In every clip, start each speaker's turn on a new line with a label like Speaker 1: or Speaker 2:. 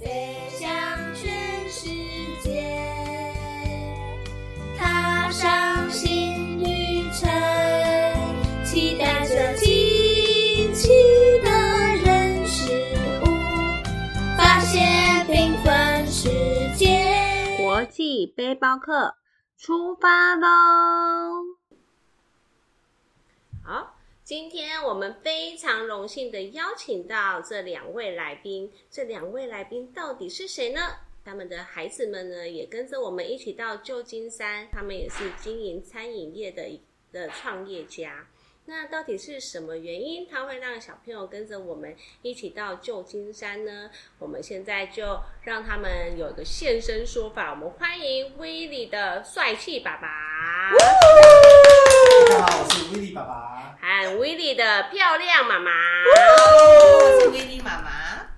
Speaker 1: 飞向全世界，踏上新旅程，期待着惊奇的人事物，发现缤纷世界。
Speaker 2: 国际背包客出发喽！好，今天我们非常荣幸的邀请到这两位来宾，这两位来宾到底是谁呢？他们的孩子们呢，也跟着我们一起到旧金山，他们也是经营餐饮业的的创业家。那到底是什么原因，他会让小朋友跟着我们一起到旧金山呢？我们现在就让他们有一个现身说法。我们欢迎威利的帅气爸爸，
Speaker 3: 大家好，我是威利爸爸。
Speaker 2: 和威利的漂亮妈妈。
Speaker 4: 我是威利妈妈。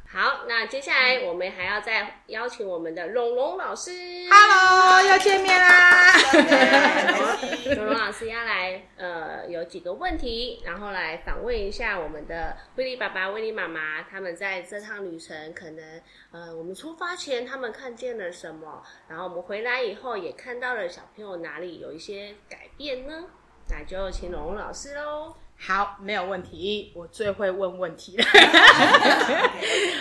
Speaker 2: 好，那接下来我们还要再邀请我们的龙龙老师。
Speaker 4: Hello，又见面啦！
Speaker 2: 龙龙老师要来呃有几个问题，然后来访问一下我们的威利爸爸、威利妈妈，他们在这趟旅程可能呃我们出发前他们看见了什么，然后我们回来以后也看到了小朋友哪里有一些改变呢？那就请龙龙老师喽。
Speaker 4: 好，没有问题，我最会问问题了。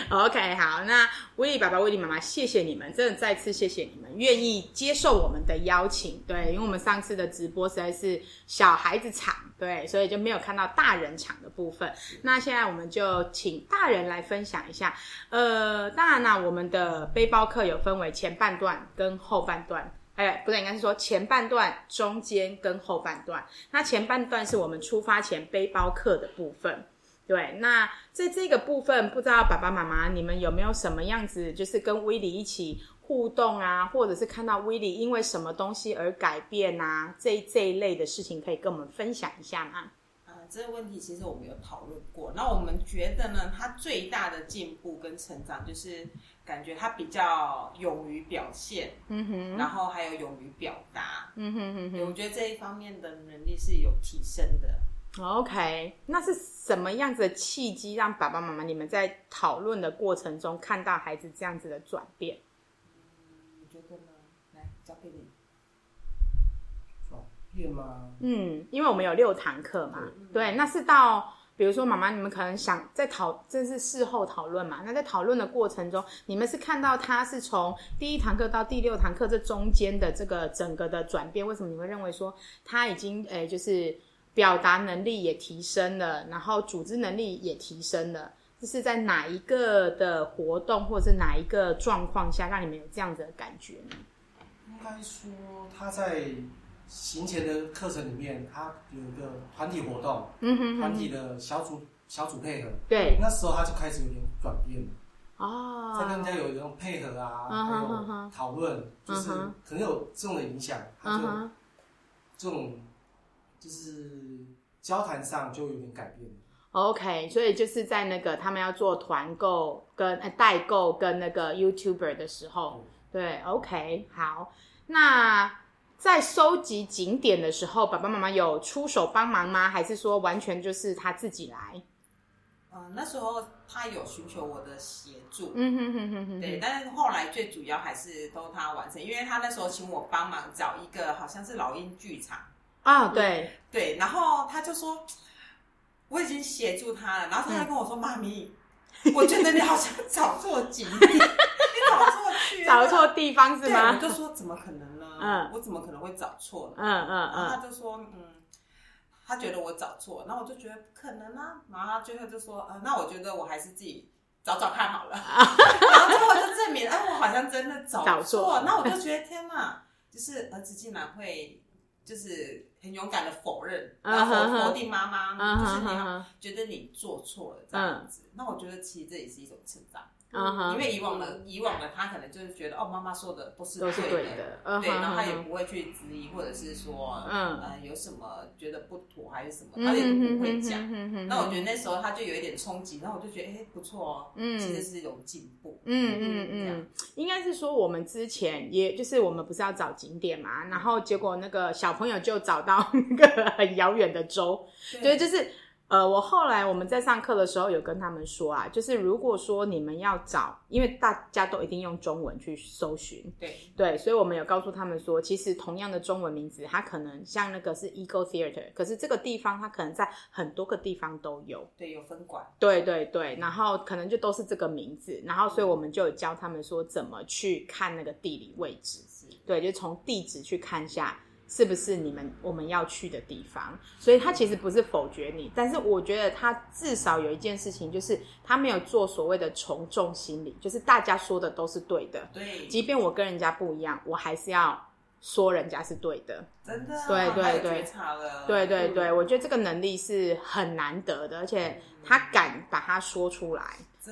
Speaker 4: OK，好，那威利爸爸、威利妈妈，谢谢你们，真的再次谢谢你们愿意接受我们的邀请。对，因为我们上次的直播实在是小孩子场，对，所以就没有看到大人场的部分。那现在我们就请大人来分享一下。呃，当然啦，我们的背包客有分为前半段跟后半段。哎，不对，应该是说前半段、中间跟后半段。那前半段是我们出发前背包客的部分。对，那在这个部分，不知道爸爸妈妈你们有没有什么样子，就是跟威利一起互动啊，或者是看到威利因为什么东西而改变啊，这这一类的事情，可以跟我们分享一下吗？
Speaker 5: 呃，这个问题其实我们有讨论过。那我们觉得呢，他最大的进步跟成长，就是感觉他比较勇于表现，
Speaker 4: 嗯哼，
Speaker 5: 然后还有勇于表达。
Speaker 4: 嗯哼哼
Speaker 5: 哼我觉得这一方面的能力是有提升的。
Speaker 4: ，OK，那是什么样子的契机让爸爸妈妈你们在讨论的过程中看到孩子这样子的转变？
Speaker 5: 你觉得呢？来，交给你。
Speaker 3: 转变吗？
Speaker 4: 嗯，因为我们有六堂课嘛，对，那是到比如说妈妈，你们可能想在讨，这是事后讨论嘛，那在讨论的过程中，你们是看到他是从第一堂课到第六堂课这中间的这个整个的转变，为什么你会认为说他已经诶、就是表达能力也提升了，然后组织能力也提升了？这是在哪一个的活动或者是哪一个状况下让你们有这样子的感觉呢？
Speaker 3: 应该说他在行前的课程里面，他有一个团体活动，
Speaker 4: 嗯哼
Speaker 3: 团体的小组小组配合，
Speaker 4: 对，
Speaker 3: 那时候他就开始有点转变了，
Speaker 4: 哦，
Speaker 3: 在跟人家有一种配合啊，还有讨论，就是可能有这种的影响，他就这种就是交谈上就有点改变了。
Speaker 4: OK，所以就是在那个他们要做团购跟呃代购跟那个 YouTuber 的时候，对，OK，好。那在收集景点的时候，爸爸妈妈有出手帮忙吗？还是说完全就是他自己来？
Speaker 5: 嗯、那时候他有寻求我的协助。
Speaker 4: 嗯哼哼哼哼，
Speaker 5: 对，但是后来最主要还是都他完成，因为他那时候请我帮忙找一个好像是老鹰剧场，
Speaker 4: 啊，对，
Speaker 5: 对，然后他就说我已经协助他了，然后他就跟我说：“妈咪，我觉得你好像找错景点，你找错去了，
Speaker 4: 找错地方是
Speaker 5: 对，
Speaker 4: 吗
Speaker 5: 我？就说怎么可能呢？
Speaker 4: 嗯
Speaker 5: 我怎么可能会找错呢？
Speaker 4: 嗯嗯
Speaker 5: 然后他
Speaker 4: 嗯，
Speaker 5: 就说，嗯，他觉得我找错，然后我就觉得不可能啊，然后他最后就说，呃，那我觉得我还是自己找找看好了，然后最后就证明，哎，我好像真的找
Speaker 4: 找错
Speaker 5: 错，那我就觉得天哪，就是儿子竟然会。就是很勇敢的否认，
Speaker 4: 嗯
Speaker 5: 然后否否定妈妈，
Speaker 4: 嗯
Speaker 5: 就是你觉得你做错了这样子。那我觉得其实这也是一种成长，
Speaker 4: 嗯哼，
Speaker 5: 因为以往的以往的他可能就是觉得哦，妈妈说的都是对
Speaker 4: 对的，嗯
Speaker 5: 对，
Speaker 4: 哼
Speaker 5: 然后他也不会去质疑，或者是说，
Speaker 4: 嗯。
Speaker 5: 呃，有什么觉得不妥还是什么，
Speaker 4: 嗯
Speaker 5: 他也不会讲。那我觉得那时候他就有一点冲击，然后我就觉得，哎，不错哦，
Speaker 4: 嗯
Speaker 5: 其实是一种进步。
Speaker 4: 嗯嗯嗯，应该是说我们之前也就是我们不是要找景点嘛，然后结果那个小朋友就找到那个很遥远的州，对，就是呃，我后来我们在上课的时候有跟他们说啊，就是如果说你们要找，因为大家都一定用中文去搜寻，
Speaker 5: 对，
Speaker 4: 对，所以我们有告诉他们说，其实同样的中文名字，它可能像那个是 Eco Theater，可是这个地方它可能在很多个地方都有。
Speaker 5: 对，有分管。
Speaker 4: 对对对，然后可能就都是这个名字，然后所以我们就有教他们说怎么去看那个地理位置，对，就从地址去看下是不是你们我们要去的地方。所以他其实不是否决你，但是我觉得他至少有一件事情，就是他没有做所谓的从众心理，就是大家说的都是对的，
Speaker 5: 对，
Speaker 4: 即便我跟人家不一样，我还是要说人家是对的。
Speaker 5: 真的啊，
Speaker 4: 对对对。对对对，我觉得这个能力是很难得的，而且他敢把它说出来。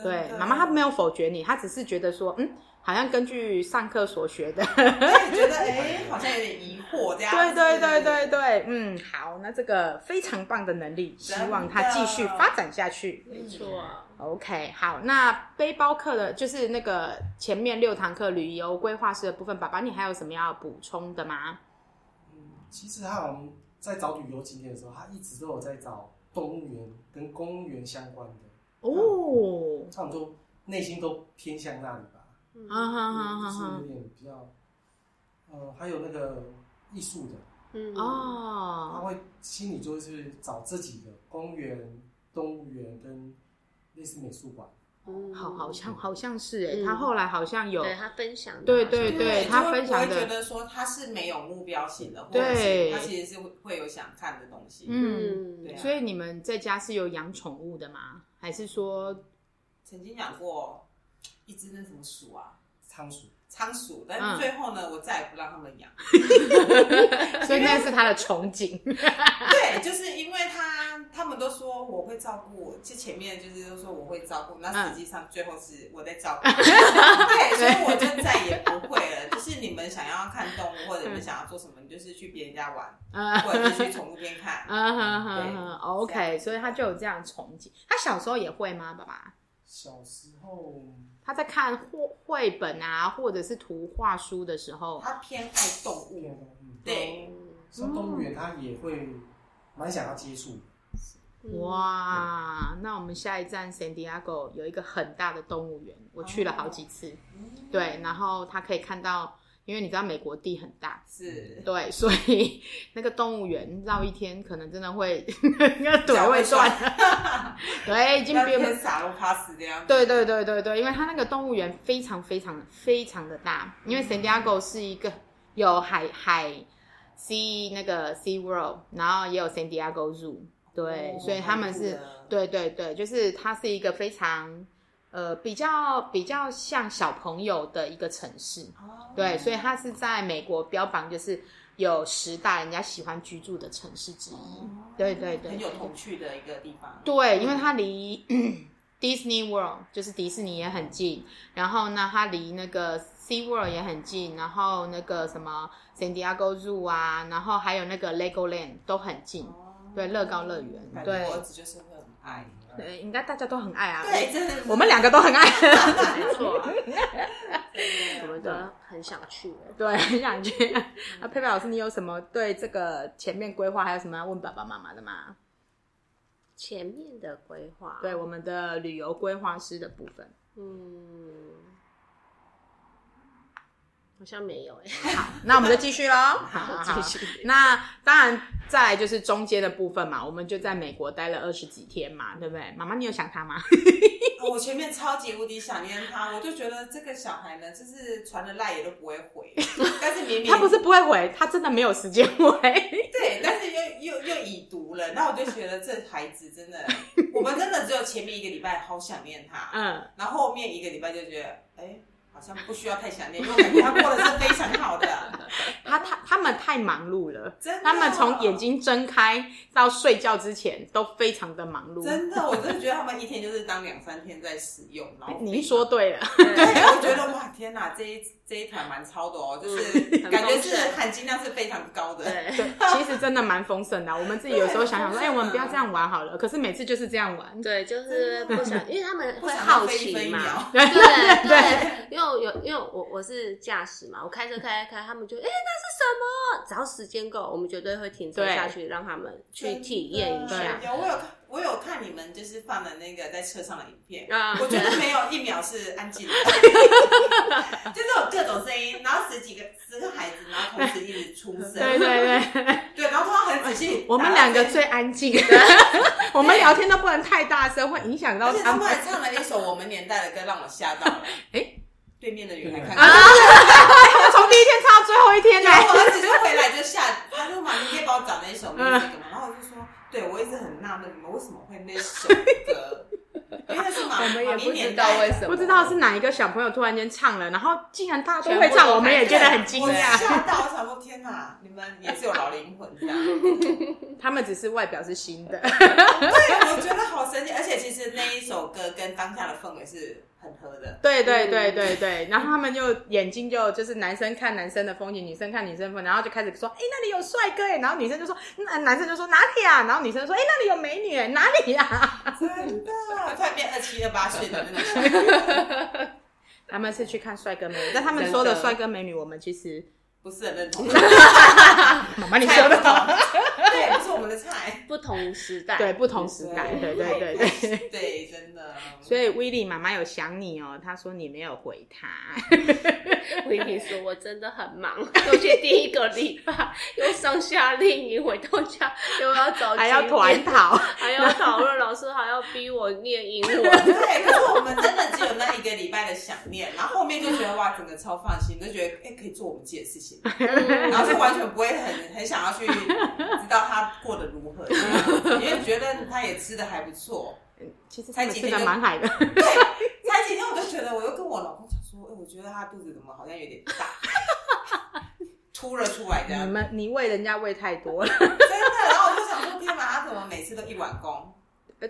Speaker 4: 对，妈妈她没有否决你，他只是觉得说，嗯，好像根据上课所学的，
Speaker 5: 对觉得哎，好像有点疑惑这样
Speaker 4: 对
Speaker 5: 子。
Speaker 4: 对对对对，嗯，好，那这个非常棒的能力，希望它继续发展下去。
Speaker 2: 没错。
Speaker 4: OK，好，那背包客的，就是那个前面六堂课旅游规划师的部分，爸爸你还有什么要补充的吗？
Speaker 3: 嗯，其实他好像在找旅游景点的时候，他一直都有在找动物园跟公园相关的，
Speaker 4: 哦，
Speaker 3: 差不多内心都偏向那里吧。
Speaker 4: 啊哈哈
Speaker 3: 嗯就是
Speaker 4: 哈哈
Speaker 3: 有，点比较，呃，还有那个艺术的，
Speaker 2: 嗯。
Speaker 3: 哦，他
Speaker 4: 哦，
Speaker 3: 会心里就是找自己的公园、动物园跟类似美术馆。
Speaker 2: 嗯
Speaker 4: 好，好像好像是哎，
Speaker 2: 嗯。
Speaker 4: 他后来好像有
Speaker 2: 对他分享的，
Speaker 4: 对对对他分享的。
Speaker 5: 不会觉得说他是没有目标性的，或者
Speaker 4: 对
Speaker 5: 是他其实是会会有想看的东西。
Speaker 4: 嗯，
Speaker 2: 嗯。
Speaker 5: 对啊。
Speaker 4: 所以你们在家是有养宠物的吗？还是说，
Speaker 5: 曾经养过一只那什么鼠啊，
Speaker 3: 仓鼠，
Speaker 5: 仓鼠，但
Speaker 4: 嗯
Speaker 5: 是最后呢，我再也不让他们养。
Speaker 4: 所以那是他的憧憬？
Speaker 5: 对，就是因为他他们都说我会照顾，就前面就是都说我会照顾，那
Speaker 4: 嗯
Speaker 5: 实际上最后是我在照顾。对，所以我就再也不会了。就是你们想要看动物，或者你们想要做什么，你就是去别人家玩，
Speaker 4: 啊
Speaker 5: 或者是去宠物店看。
Speaker 4: 啊哈哈
Speaker 5: 对
Speaker 4: ，OK，所以他就有这样的憧憬。他小时候也会吗，爸爸？
Speaker 3: 小时候
Speaker 4: 他在看绘绘本啊，或者是图画书的时候，
Speaker 5: 他偏爱动物，
Speaker 3: 嗯，
Speaker 5: 对，
Speaker 3: 像动物园他也会蛮想要接触。
Speaker 2: 嗯，
Speaker 4: 哇，那我们下一站 San Diego 有一个很大的动物园，我去了好几次。对，然后他可以看到，因为你知道美国地很大，
Speaker 5: 是。
Speaker 4: 对，所以 那个动物园绕一天，可能真的会 那个腿会断。对，已经
Speaker 5: 要
Speaker 4: 别
Speaker 5: 偏撒罗帕斯这样。
Speaker 4: 对对对对对，因为它那个动物园非常非常非常的大，因为 San Diego 是一个有海海 Sea 那个 Sea World，然后也有 San Diego Zoo，对，
Speaker 5: 哦
Speaker 4: 所以他们是对对对，就是它是一个非常呃比较比较像小朋友的一个城市，
Speaker 5: 哦
Speaker 4: 对，所以它是在美国标榜就是有十大人家喜欢居住的城市之一，对对对
Speaker 5: 很有童趣的一个地方。
Speaker 4: 对，因为它离 Disney World 就是迪士尼也很近，然后呢，它离那个 Sea World 也很近，然后那个什么 San Diego Zoo 啊，然后还有那个 Legoland 都很近。
Speaker 5: 哦
Speaker 4: 对乐高乐园对
Speaker 5: 我儿子就是会很爱。
Speaker 4: 对，应该大家都很爱啊。
Speaker 5: 对，真的
Speaker 4: 我们两个都很爱。
Speaker 2: 没错，我们都很想去。
Speaker 4: 对，很想去。那佩佩老师，你有什么对这个前面规划还有什么要问爸爸妈妈的吗？
Speaker 2: 前面的规划，
Speaker 4: 对，我们的旅游规划师的部分。
Speaker 2: 嗯，好像没有哎、
Speaker 4: 好，那我们就继续喽。好
Speaker 2: 继续。
Speaker 4: 那当然，再来就是中间的部分嘛，我们就在美国待了二十几天嘛，对不对？妈妈，你有想他吗？
Speaker 5: 我前面超级无敌想念他，我就觉得这个小孩呢，就是传了赖也都不会回，但是明明
Speaker 4: 他不是不会回，他真的没有时间回。
Speaker 5: 对，但是又又又已读了，那我就觉得这孩子真的，我们真的只有前面一个礼拜好想念他，
Speaker 4: 嗯，
Speaker 5: 然后后面一个礼拜就觉得，哎，好像不需要太想念，因为我感觉他过得是非常好的，
Speaker 4: 他他他们太忙碌了，
Speaker 5: 真的
Speaker 4: 他们从眼睛睁开到睡觉之前都非常的忙碌。
Speaker 5: 真的，我真的觉得他们一天就是当两三天在使用，然后
Speaker 4: 您说对了，
Speaker 5: 对，我觉得哇，天哪，这一这一团蛮超的哦，就是 感觉是含金量是非常高的。
Speaker 2: 对，
Speaker 4: 其实真的蛮丰盛的啊。我们自己有时候想想说，哎、
Speaker 5: 对
Speaker 4: 我们不要这样玩好了。可是每次就是这样玩。
Speaker 2: 对，就是不想，因为他们会好奇嘛。对
Speaker 4: 对
Speaker 2: 对，因为我有因为我我是驾驶嘛，我开车开开开，他们就哎、那是什么？只要时间够，我们绝对会停车下去，让他们去体验一下。
Speaker 5: 有我有看，我有看你们就是放的那个在车上的影片，
Speaker 2: 啊。
Speaker 5: 我觉得没有一秒是安静的，就是有各种声音，然后十几个十个孩子，然后同时一直出声，
Speaker 4: 对对对，
Speaker 5: 对，然后他很仔细，
Speaker 4: 我们两个最安静，我们聊天都不能太大声，会影响到
Speaker 5: 他
Speaker 4: 他们。
Speaker 5: 唱了一首我们年代的歌，让我吓到了。
Speaker 4: 哎
Speaker 5: 对面的女孩
Speaker 3: 对
Speaker 5: 看
Speaker 4: 啊
Speaker 5: 到，
Speaker 4: 从第一天唱到最后一天呢？
Speaker 5: 然。后我儿子就回来就吓，他说妈，你可以帮我找那一首吗？然后我就说，对我一直很纳闷，你们为什么会那首歌？因为那是马
Speaker 1: 我们也不知
Speaker 5: 年代的。
Speaker 1: 道为什么，
Speaker 4: 不知道是哪一个小朋友突然间唱了，然后竟然大家都
Speaker 1: 全
Speaker 4: 会唱，我们也觉得很惊讶。
Speaker 5: 吓到，我想说天哪，你们也是有老灵魂这样。
Speaker 4: 他们只是外表是新的，
Speaker 5: 对，我觉得好神奇，而且其实那一首歌跟当下的氛围是很合的。
Speaker 4: 对对对对对，然后他们就眼睛就就是男生看男生的风景，女生看女生风景，然后就开始说，哎，那里有帅哥哎，然后女生就说，那男生就说哪里啊，然后女生说，哎，那里有美女哎，哪里呀？
Speaker 5: 真的，突然变二七二八岁的那种。
Speaker 4: 他们是去看帅哥美女，但他们说的帅哥美女，我们其实
Speaker 5: 不是很认同。
Speaker 4: 妈妈你说的，
Speaker 5: 是我们的菜。
Speaker 2: 不同时代，
Speaker 4: 对，不同时代，对对对对。
Speaker 5: 对，真的。
Speaker 4: 所以威利妈妈有想你哦，她说你没有回她，
Speaker 2: 我跟你说，我真的很忙，尤其第一个礼拜又上夏令营，回到家又要找
Speaker 4: 还要团讨，
Speaker 2: 还要讨论，老师还要逼我念英文。
Speaker 5: 对，可是我们真的只有那一个礼拜的想念，然后后面就觉得哇，整个超放心，就觉得哎、可以做我们自己的事情，然后就完全不会很很想要去知道他过得如何 因为觉得他也吃的还不错。
Speaker 4: 其实他们吃的蛮海的。
Speaker 5: 对，才几天我就觉得，我又跟我老公讲说，哎、我觉得他肚子怎么好像有点大，凸了出来这样
Speaker 4: 你。们你喂人家喂太多了，
Speaker 5: 真的，然后我就想说，天哪，他怎么每次都一碗公？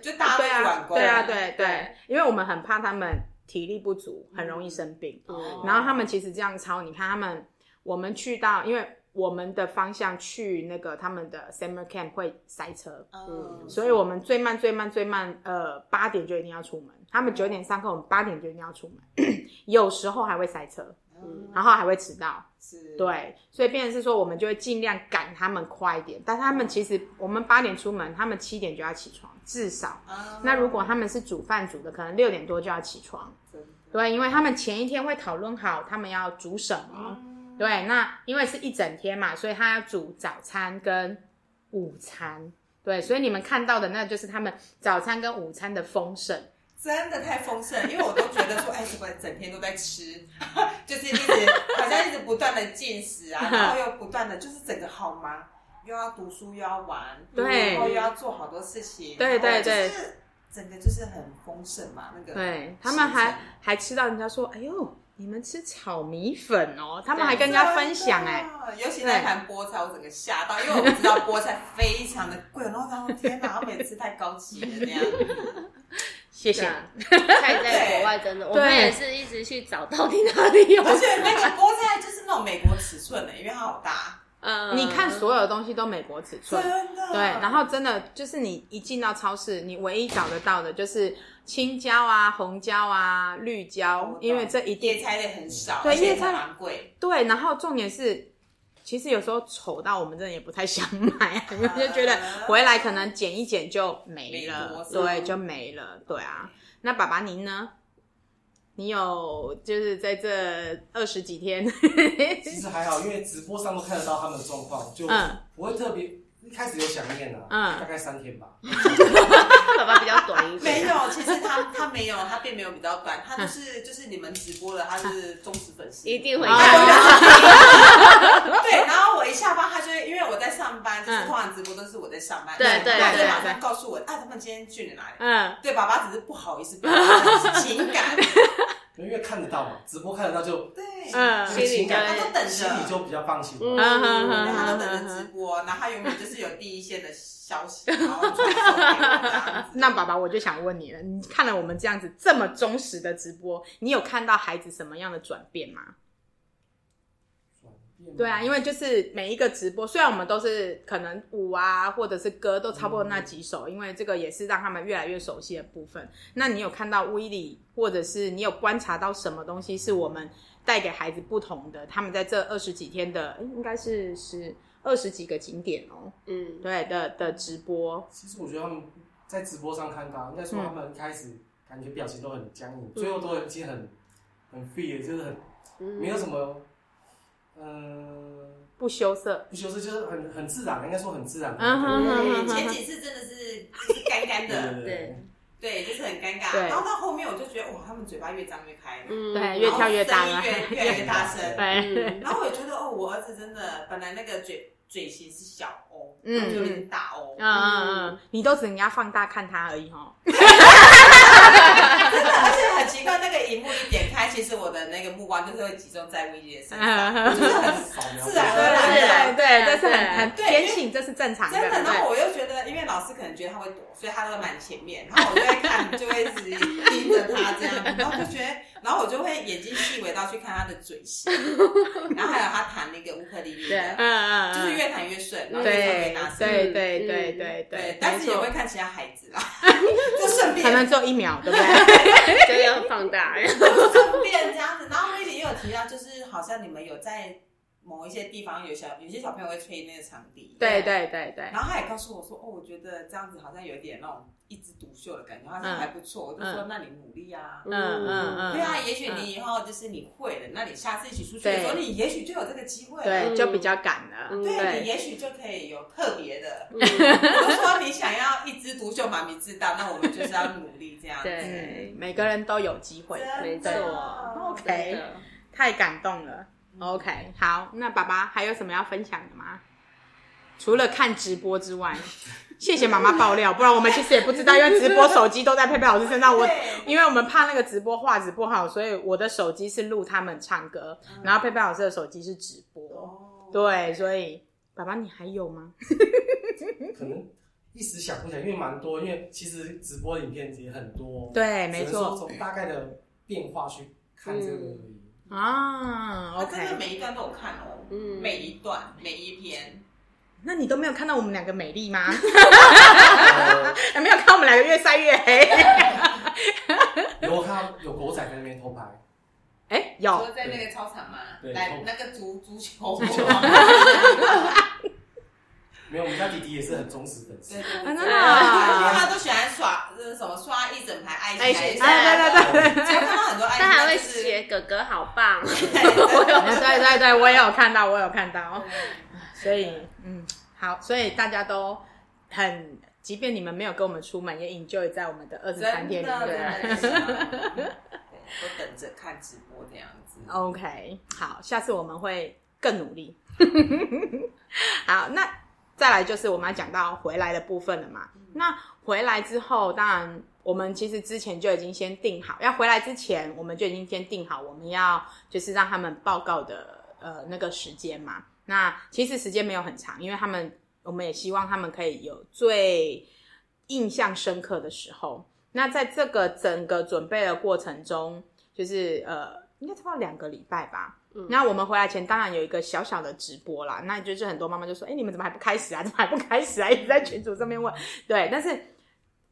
Speaker 5: 就大家都一碗，公。
Speaker 4: 对啊，对对
Speaker 2: 对，
Speaker 4: 因为我们很怕他们体力不足，很容易生病。
Speaker 5: 哦
Speaker 4: 然后他们其实这样操，你看他们，我们去到，因为我们的方向去那个他们的 summer camp 会塞车，
Speaker 5: 嗯，
Speaker 4: 所以我们最慢最慢最慢，呃，八点就一定要出门。他们九点上课，我们八点就一定要出门，有时候还会塞车，
Speaker 5: 嗯
Speaker 4: 然后还会迟到。
Speaker 5: 是，
Speaker 4: 对，所以变成是说，我们就会尽量赶他们快一点。但他们其实我们八点出门，他们七点就要起床，至少。
Speaker 5: 啊
Speaker 4: 那如果他们是煮饭煮的，可能六点多就要起床。对，因为他们前一天会讨论好他们要煮什么。
Speaker 5: 嗯
Speaker 4: 对，那因为是一整天嘛，所以他要煮早餐跟午餐。对，所以你们看到的那就是他们早餐跟午餐的丰盛。
Speaker 5: 真的太丰盛，因为我都觉得说，哎，怎么整天都在吃，就是一直好像一直不断的进食啊，然后又不断的，就是整个好忙，又要读书又要玩，
Speaker 4: 对
Speaker 5: 然后又要做好多事情，
Speaker 4: 对对对
Speaker 5: 就是整个就是很丰盛嘛，那个
Speaker 4: 对他们还还吃到人家说，哎呦，你们吃炒米粉哦，他们还跟人家分享哎、
Speaker 5: 尤其那盘菠菜，我整个吓到，因为我们知道菠菜非常的贵，然后然后天哪，他们也吃太高级了那样子。
Speaker 4: 谢谢。
Speaker 2: 菜在国外真的，我们也是一直去找到底哪里有。
Speaker 5: 而且那个菠菜就是那种美国尺寸的，因为它好大，
Speaker 2: 嗯
Speaker 4: 你看所有的东西都美国尺寸，
Speaker 5: 真的。
Speaker 4: 对，然后真的就是你一进到超市，你唯一找得到的就是青椒啊、红椒啊、绿椒，因为这一定
Speaker 5: 叶菜类很少，
Speaker 4: 对叶菜
Speaker 5: 还蛮贵。
Speaker 4: 对。然后重点是，其实有时候丑到我们真的也不太想买，因为就觉得回来可能剪一剪就没
Speaker 5: 没
Speaker 4: 了对，就没了，对啊。那爸爸您呢？你有就是在这二十几天，
Speaker 3: 其实还好，因为直播上都看得到他们的状况，就
Speaker 4: 嗯。
Speaker 3: 不会特别一开始有想念啊，
Speaker 4: 嗯。
Speaker 3: 大概三天吧。
Speaker 2: 爸爸比较短一点，
Speaker 5: 没有，其实他他没有，他并没有比较短，他就是就是你们直播的，他是忠实粉丝，
Speaker 2: 一定会
Speaker 4: 啊。
Speaker 2: 看。
Speaker 5: 对，然后我一下班，他就会因为我在上班，就是
Speaker 4: 嗯
Speaker 5: 通常直播都是我在上班，
Speaker 2: 对对
Speaker 5: 他就
Speaker 4: 对
Speaker 5: 马上告诉我，啊，他们今天去了哪里？
Speaker 4: 嗯，
Speaker 5: 对，爸爸只是不好意思表达情感，
Speaker 3: 因为看得到嘛，直播看得到就
Speaker 5: 对，
Speaker 4: 嗯
Speaker 3: 这个情感
Speaker 5: 他都等着，
Speaker 3: 心里就比较放心
Speaker 2: 嗯
Speaker 3: 嘛。
Speaker 4: 嗯哼哼
Speaker 5: 他都等着直播，然后他永远就是有第一线的消息，然后传送给我这样子。
Speaker 4: 那爸爸，我就想问你了，你看了我们这样子这么忠实的直播，你有看到孩子什么样的转变吗？对啊，因为就是每一个直播，虽然我们都是可能舞啊或者是歌都差不多那几首，因为这个也是让他们越来越熟悉的部分。那你有看到威力，或者是你有观察到什么东西是我们带给孩子不同的？他们在这二十几天的，应该是是二十几个景点哦，
Speaker 2: 嗯，
Speaker 4: 对的的直播，
Speaker 3: 其实我觉得他们在直播上看到，应该说他们一开始感觉表情都很僵硬，最后都已经很很 free，了就是很
Speaker 2: 嗯
Speaker 3: 没有什么，呃，
Speaker 4: 不羞涩，
Speaker 3: 不羞涩，就是很很自然，应该说很自然的。
Speaker 4: 嗯哼哼哼，
Speaker 5: 前
Speaker 4: 哼
Speaker 5: 几次真的是就是干干
Speaker 3: 对
Speaker 5: 的，
Speaker 3: 对对。
Speaker 5: 对，就是很尴尬。
Speaker 4: 对。
Speaker 5: 然后到后面我就觉得哇，他们嘴巴越张越开，
Speaker 2: 嗯。
Speaker 4: 对，越跳越大了。
Speaker 5: 然后，声音越越来越大声。
Speaker 4: 对，
Speaker 2: 嗯
Speaker 5: 然后我也觉得哦，我儿子真的本来那个嘴嘴型是小 O，
Speaker 4: 嗯。
Speaker 5: 然后就变成大 O，
Speaker 4: 嗯嗯嗯，你都只能要放大看他而已哈。
Speaker 5: 真的，而且很奇怪，那个荧幕一点开，其实我的那个目光就是会集中在 V 姐身上，
Speaker 4: 嗯
Speaker 5: 就是很
Speaker 3: 扫描
Speaker 5: 自然而然的。
Speaker 4: 对对，这是
Speaker 2: 对
Speaker 4: 很很
Speaker 5: 对
Speaker 4: 天性，这是正常的。
Speaker 5: 真的，然后我又觉得，因为老师可能觉得他会躲，所以他都会蛮前面，然后我就会看，就会一直盯着他这样，然后就觉得，然后我就会眼睛细微到去看他的嘴型，然后还有他弹那个乌克丽丽
Speaker 2: 对
Speaker 5: 的，
Speaker 4: 嗯嗯，
Speaker 5: 就是越弹越顺，然后越唱越
Speaker 4: 对
Speaker 5: 大声。
Speaker 4: 对对对
Speaker 2: 嗯
Speaker 4: 对
Speaker 5: 对，但是也会，看其他孩子啦，就顺便
Speaker 4: 可能只有一秒，对不对？
Speaker 2: 就要放大。
Speaker 5: 顺 便这样子。然后威利也有提到，就是好像你们有在某一些地方有小有些小朋友会吹那个长笛，
Speaker 4: 对对对对，
Speaker 5: 然后他也告诉我说，哦，我觉得这样子好像有一点那种一枝独秀的感觉，他说还不错。我就说，那你努力啊。
Speaker 4: 嗯嗯嗯，
Speaker 5: 对啊，也许你以后就是你会了，那你下次一起出去的时候，你也许就有这个机会了。
Speaker 4: 对，就比较赶了，
Speaker 2: 嗯
Speaker 5: 对你。也许就可以有特别的。
Speaker 2: 嗯
Speaker 5: 我就说你想要一枝独秀，妈咪知道，那我们就是要努力这样子。
Speaker 4: 每个人都有机会，
Speaker 2: 没错
Speaker 4: OK 太感动了。OK，好，那爸爸还有什么要分享的吗？除了看直播之外，谢谢妈妈爆料，不然我们其实也不知道，因为直播手机都在佩佩老师身上。我 因为我们怕那个直播画质不好，所以我的手机是录他们唱歌，然后佩佩老师的手机是直播。
Speaker 5: 哦，
Speaker 4: 对，所以爸爸你还有吗？
Speaker 3: 可能一时想不起来，因为蛮多，因为其实直播影片也很多。
Speaker 4: 对，没错
Speaker 3: 从大概的变化去看这个而已。
Speaker 4: 啊。
Speaker 5: 我真的每一段都有看哦，
Speaker 2: 嗯
Speaker 5: 每一段每一篇。
Speaker 4: 那你都没有看到我们两个美丽吗？没有看我们两个越晒越黑？
Speaker 3: 有我看到有狗仔在那边偷拍，
Speaker 4: 哎，有
Speaker 5: 说在那个操场吗，
Speaker 3: 对
Speaker 5: 来那个足足球，
Speaker 3: 足球没有，我们家弟弟也是很忠实粉丝
Speaker 5: 对。对对，
Speaker 4: 真的
Speaker 5: 因为他都喜欢刷呃什么刷一整排爱
Speaker 2: 爱心
Speaker 5: 心，
Speaker 4: 哎对对对
Speaker 5: 只要看到很多爱心，
Speaker 2: 他还会写哥哥好棒，
Speaker 4: 对对对，我也有看到，我有看到。所以，嗯，好，所以大家都很，即便你们没有跟我们出门，也 enjoy 在我们的二十三天里面。
Speaker 5: 都 等着看直播这样子。
Speaker 4: OK，好，下次我们会更努力。好，那再来就是我们要讲到回来的部分了嘛。那回来之后，当然我们其实之前就已经先定好，要回来之前我们就已经先定好我们要就是让他们报告的呃那个时间嘛。那其实时间没有很长，因为他们我们也希望他们可以有最印象深刻的时候。那在这个整个准备的过程中，就是呃，应该差不多两个礼拜吧。那我们回来前当然有一个小小的直播啦，那就是很多妈妈就说：“哎、你们怎么还不开始啊？怎么还不开始啊？”一直在群组上面问。对，但是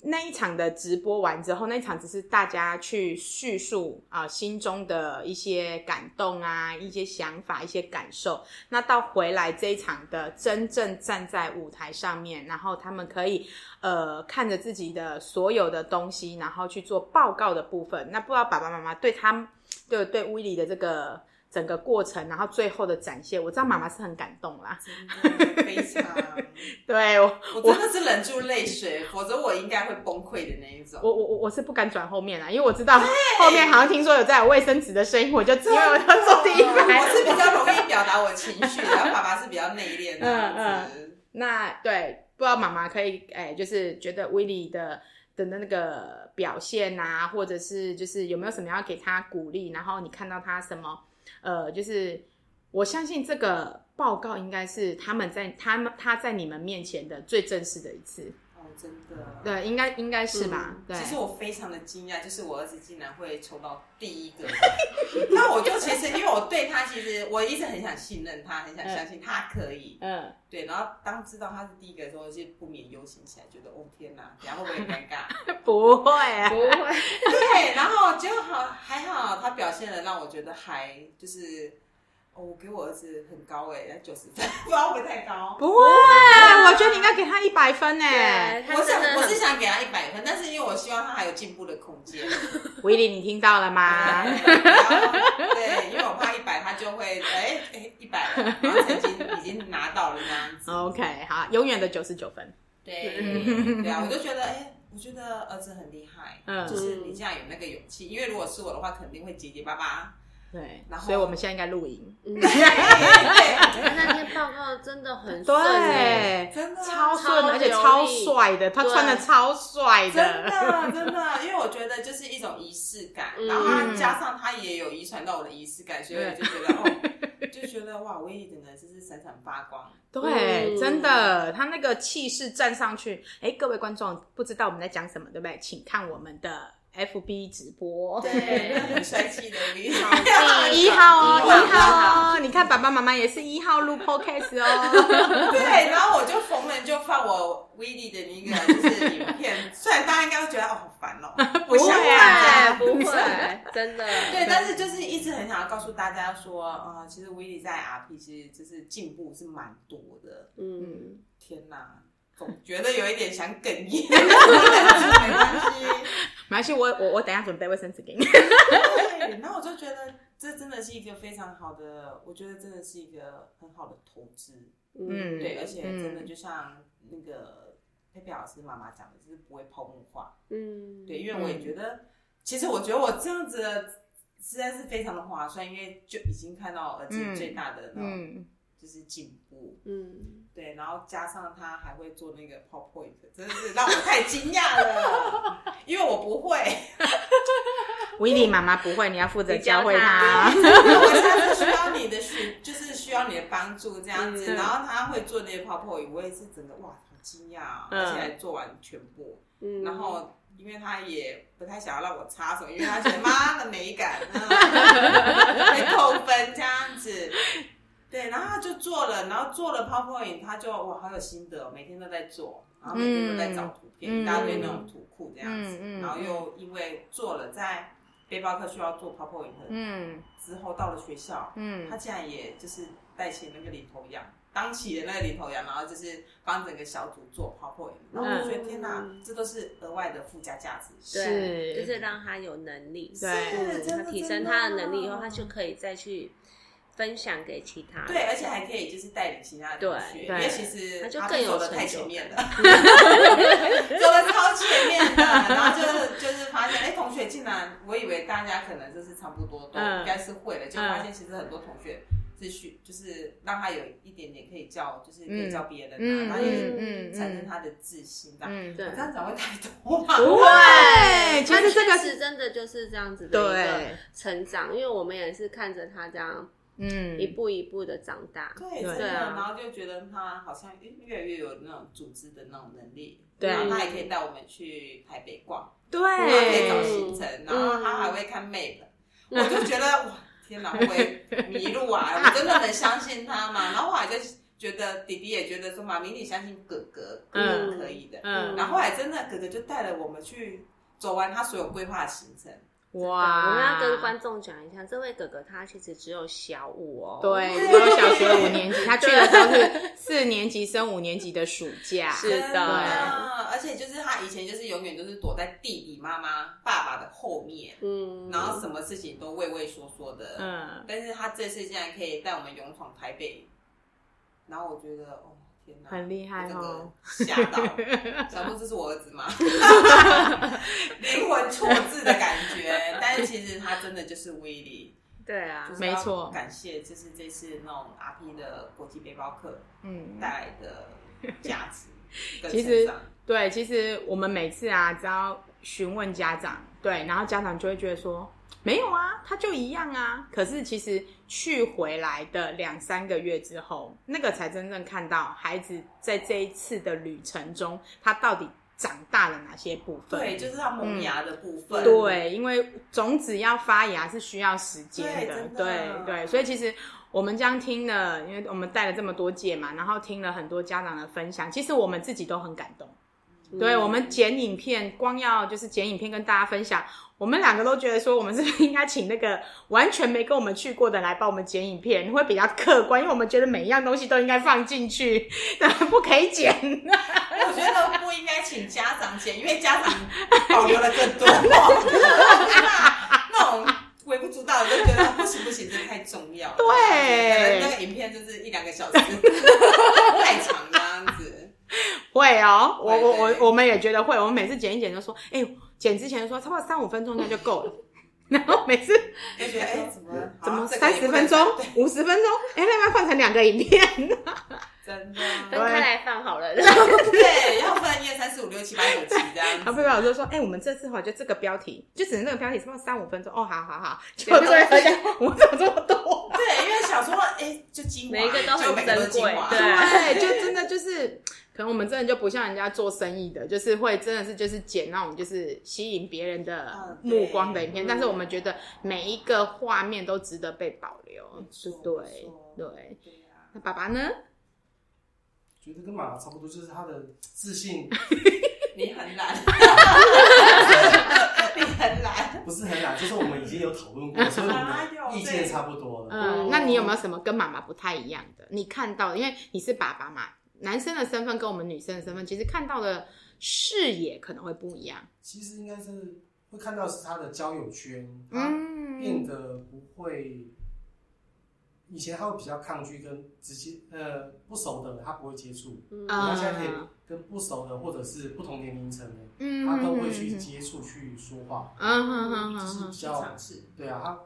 Speaker 4: 那一场的直播完之后，那一场只是大家去叙述啊、心中的一些感动啊、一些想法、一些感受。那到回来这一场的真正站在舞台上面，然后他们可以呃看着自己的所有的东西，然后去做报告的部分。那不知道爸爸妈妈对他对对威利的这个整个过程，然后最后的展现，我知道妈妈是很感动啦。
Speaker 5: 非常，
Speaker 4: 对我
Speaker 5: 我真的是忍住泪水，否则我应该会崩溃的那一种。
Speaker 4: 我我我我是不敢转后面啊，因为我知道后面好像听说有在有卫生纸的声音，我就因为我要坐第一排。
Speaker 5: 我是比较容易表达我情绪，然后爸爸是比较内敛的嗯嗯。
Speaker 4: 那对，不知道妈妈可以哎、就是觉得威利的的那个表现啊，或者是就是有没有什么要给他鼓励，然后你看到他什么呃，就是我相信这个报告应该是他们在他们他在你们面前的最正式的一次，
Speaker 5: 真的。
Speaker 4: 对，应该应该是吧？
Speaker 2: 嗯
Speaker 4: 对，
Speaker 5: 其实我非常的惊讶，就是我儿子竟然会抽到第一个。那我就其实因为我对他其实我一直很想信任他，很想相信他可以。
Speaker 4: 嗯，
Speaker 5: 对，然后当知道他是第一个的时候，就不免忧心起来，觉得哦天哪，等下会不会很尴尬？
Speaker 4: 不会啊，
Speaker 2: 不会，
Speaker 5: 对，然后结果好还好，他表现的让我觉得还就是哦，我给我儿子很高哎，九十分，不知道会不会太高。
Speaker 4: 不会，我觉得你应该给他一百分呢。
Speaker 2: 对，他
Speaker 5: 我想
Speaker 2: 真的很
Speaker 5: 我是想给他一百分，但是因为我希望他还有进步的空间。
Speaker 4: 威利，你听到了吗？
Speaker 5: 对因为我怕一百他就会哎哎一百了，然后成绩已经拿到了这样子。
Speaker 4: OK，好，永远的九十九分。
Speaker 5: 对对啊，我就觉得哎，我觉得儿子很厉害，
Speaker 4: 嗯
Speaker 5: 就是你这样有那个勇气，因为如果是我的话，肯定会结结巴巴。
Speaker 4: 对，
Speaker 5: 然后
Speaker 4: 所以我们现在应该录影。
Speaker 2: 嗯
Speaker 5: 对 对，
Speaker 2: 那天报告真的很顺欸
Speaker 4: 对，
Speaker 5: 真的啊
Speaker 4: 超顺，而且超帅的，他穿的超帅
Speaker 5: 真的真的，因为我觉得就是一种仪式感，
Speaker 2: 嗯
Speaker 5: 然后他加上他也有遗传到我的仪式感，所以我就觉得哦，就觉得哇，威力整个就是闪闪发光。
Speaker 4: 对，
Speaker 2: 嗯
Speaker 4: 真的，他那个气势站上去，哎，各位观众不知道我们在讲什么，对不对？请看我们的 FB 直播。
Speaker 5: 对，很帅气的威力。
Speaker 4: 一号哦，
Speaker 2: 一号
Speaker 4: 哦！你看爸爸妈妈也是一号录 podcast 哦。
Speaker 5: 对，然后我就逢人就放我威力的那个就是影片，虽然大家应该会觉得哦好烦哦，不想
Speaker 4: 会啊
Speaker 2: 不会，真的。
Speaker 5: 对，但是就是一直很想要告诉大家说，啊、其实威力在 RP 其实就是进步是蛮多的。
Speaker 2: 嗯，
Speaker 5: 天哪，总觉得有一点想哽咽，没关系。
Speaker 4: 没关系，我我我等一下准备卫生纸给你。
Speaker 5: 对，然后我就觉得这真的是一个非常好的，我觉得真的是一个很好的投资。
Speaker 4: 嗯
Speaker 5: 对，而且真的
Speaker 4: 嗯
Speaker 5: 就像那个佩佩老师妈妈讲的，就是不会泡沫化。
Speaker 2: 嗯，
Speaker 5: 对，因为我也觉得，其实我觉得我这样子的实在是非常的划算，因为就已经看到儿子
Speaker 4: 嗯
Speaker 5: 最大的那种
Speaker 4: 嗯，
Speaker 5: 就是进步。
Speaker 2: 嗯，
Speaker 5: 对，然后加上他还会做那个 PowerPoint，真的是让我太惊讶了，因为我不会。
Speaker 4: 威利妈妈不会，你要负责
Speaker 2: 你教
Speaker 4: 教会
Speaker 2: 她
Speaker 4: 他。
Speaker 5: 我下次需要你的需，就是需要你的帮助这样子。
Speaker 2: 嗯
Speaker 5: 然后他会做那些 PowerPoint，我也是整个哇，好惊讶、而且还做完全部。
Speaker 2: 嗯
Speaker 5: 然后因为他也不太想要让我插手，因为他觉得妈的美感，嗯会扣分这样子。对，然后他就做了，然后做了 PowerPoint，他就哇好有心得、哦，每天都在做，然后每天都在找图片，
Speaker 4: 嗯
Speaker 5: 一大堆那种图库这样子。
Speaker 4: 嗯嗯。
Speaker 5: 然后又因为做了在背包客需要做 PowerPoint
Speaker 4: 嗯。
Speaker 5: 之后，到了学校，
Speaker 4: 嗯。
Speaker 5: 他竟然也就是带起那个领头羊，当起了那个领头羊，然后就是帮整个小组做 PowerPoint，然后我就觉得、天哪，这都是额外的附加价值。
Speaker 2: 对，
Speaker 4: 是
Speaker 2: 就是让他有能力，
Speaker 4: 对。
Speaker 2: 嗯
Speaker 5: 真的
Speaker 2: 他提升他的能力以后，他就可以再去分享给其他人。
Speaker 5: 对，而且还可以就是带领其他的同学，因为其实
Speaker 2: 他就更有
Speaker 5: 他走的太前面了 走的超前面的，然后就是就是发现，哎，同学竟然，我以为大家可能就是差不多都
Speaker 4: 嗯
Speaker 5: 应该是会了，就发现其实很多同学是需，就是让他有一点点可以教，就是可以教别人啊，
Speaker 4: 嗯
Speaker 5: 然后也产生他的自信，这样。
Speaker 4: 嗯，
Speaker 2: 对
Speaker 5: 这样子会太多吗？
Speaker 4: 不会，其
Speaker 2: 他
Speaker 4: 实这个
Speaker 2: 是真的就是这样子的一个
Speaker 4: 对，
Speaker 2: 成长，因为我们也是看着他这样
Speaker 4: 嗯。
Speaker 2: 一步一步的长大。
Speaker 5: 对，
Speaker 4: 对
Speaker 5: 真的，
Speaker 2: 对啊
Speaker 5: 然后就觉得他好像越来越有那种组织的那种能力，
Speaker 4: 对。
Speaker 5: 然后他也可以带我们去台北逛，对。然后可以找，行程，然后他还会看 map，我就觉得哇，天哪，会迷路啊？我真的能相信他吗？然后后来就觉得弟弟也觉得说，妈咪你相信哥哥，哥哥可以的。
Speaker 4: 嗯。
Speaker 5: 然后后来真的哥哥就带了我们去走完他所有规划的行程，
Speaker 4: 哇，
Speaker 2: 我们要跟观众讲一下，这位哥哥他其实只有小五哦。
Speaker 4: 对，只有小学五年级，他去的时候是四年级升五年级的暑假，
Speaker 2: 是的
Speaker 5: 而且就是他以前就是永远都是躲在弟弟妈妈、爸爸的后面，
Speaker 2: 嗯，
Speaker 5: 然后什么事情都畏畏缩缩的。
Speaker 4: 嗯，
Speaker 5: 但是他这次竟然可以带我们勇闯台北，然后我觉得哦天哪，
Speaker 4: 很厉害哦。
Speaker 5: 吓到，想说这是我儿子吗？灵魂错字的感觉，但是其实他真的就是威力。
Speaker 2: 对啊
Speaker 5: 就，是
Speaker 4: 没错
Speaker 5: 感谢就是这次那种 RP 的国际背包客
Speaker 4: 嗯，
Speaker 5: 带来的价值
Speaker 4: 其实。对，其实我们每次啊，只要询问家长，对，然后家长就会觉得说，没有啊，他就一样啊。可是其实去回来的两三个月之后，那个才真正看到孩子在这一次的旅程中，他到底长大了哪些部分。
Speaker 5: 对，就是他萌芽的部分。
Speaker 4: 对，因为种子要发芽是需要时间的，
Speaker 5: 对
Speaker 4: 对对，所以其实我们这样听了，因为我们带了这么多届嘛，然后听了很多家长的分享，其实我们自己都很感动。对我们剪影片，光要就是剪影片跟大家分享，我们两个都觉得说，我们是不是应该请那个完全没跟我们去过的来帮我们剪影片，会比较客观，因为我们觉得每一样东西都应该放进去，但不可以剪。
Speaker 5: 我觉得不应该请家长剪，因为家长保留了更多。那种微不足道的，就觉得不行不行，这太重要了。
Speaker 4: 对
Speaker 5: 那个影片就是一两个小时，太长这样子。
Speaker 4: 会哦，我我我我们也觉得会，我们每次剪一剪就说，哎、剪之前就说差不多三五分钟那就够了，然后每次
Speaker 5: 就觉得哎，怎么
Speaker 4: 怎么三十分钟、五十分钟，哎、要不要换成两个影片？
Speaker 5: 真的。
Speaker 2: 分开来放好了。
Speaker 5: 对，要分一二三四五六七八九集这样子。
Speaker 4: 然后贝贝老师说，哎、我们这次哈就这个标题，就只能那个标题，差不多三五分钟，哦，好好好，就
Speaker 2: 剪到
Speaker 4: 最后讲我们怎么这么多？
Speaker 5: 对，因为想说，哎，就精华，
Speaker 2: 每一个都很
Speaker 5: 就每个都
Speaker 2: 珍贵
Speaker 5: 精华。
Speaker 2: 对
Speaker 4: 对，就真的就是，可能我们真的就不像人家做生意的，就是会真的是就是剪那种就是吸引别人的
Speaker 5: 嗯
Speaker 4: 目光的影片，
Speaker 2: 对
Speaker 4: 但是我们觉得每一个画面都值得被保留，对对。
Speaker 5: 对啊
Speaker 4: 那爸爸呢？
Speaker 3: 觉得跟妈妈差不多，就是他的自信
Speaker 5: 你很懒，你很懒。
Speaker 3: 不是很懒，就是我们已经有讨论过，所以我们意见差不多了。
Speaker 4: 嗯，那你有没有什么跟妈妈不太一样的？你看到的，因为你是爸爸嘛，男生的身份跟我们女生的身份，其实看到的视野可能会不一样。
Speaker 3: 其实应该是会看到是他的交友圈，她
Speaker 4: 嗯
Speaker 3: 变得不会。以前他会比较抗拒跟直接呃不熟的，他不会接触。
Speaker 2: 嗯
Speaker 4: 啊
Speaker 3: 他现在可以跟不熟的或者是不同年龄层的，
Speaker 4: 嗯
Speaker 3: 他都会去接触去说话。
Speaker 4: 嗯哼哼
Speaker 3: 就是比较。对啊，他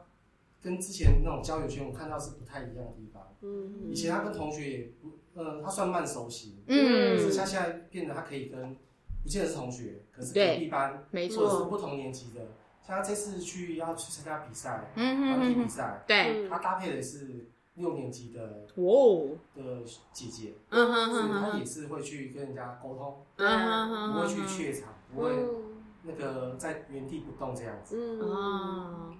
Speaker 3: 跟之前那种交友圈我看到是不太一样的地方。
Speaker 2: 嗯
Speaker 3: 以前他跟同学也不，呃，他算慢熟悉，
Speaker 4: 嗯。
Speaker 3: 可是他现在变得他可以跟不见得是同学，可是
Speaker 4: 对
Speaker 3: 隔壁班
Speaker 4: 没
Speaker 3: 或者是，不同年级的，像他这次去要去参加比赛，
Speaker 4: 嗯哼
Speaker 3: 团体
Speaker 4: 哼哼，
Speaker 3: 比赛，
Speaker 4: 对，
Speaker 3: 他搭配的是六年级的
Speaker 4: 哦，
Speaker 3: 的姐姐，
Speaker 4: 嗯哼
Speaker 3: 所以他也，是会去跟人家沟通，
Speaker 4: 嗯哼哼
Speaker 3: 不会去怯场，不会那个在原地不动这样子。
Speaker 2: 嗯。
Speaker 4: 哦，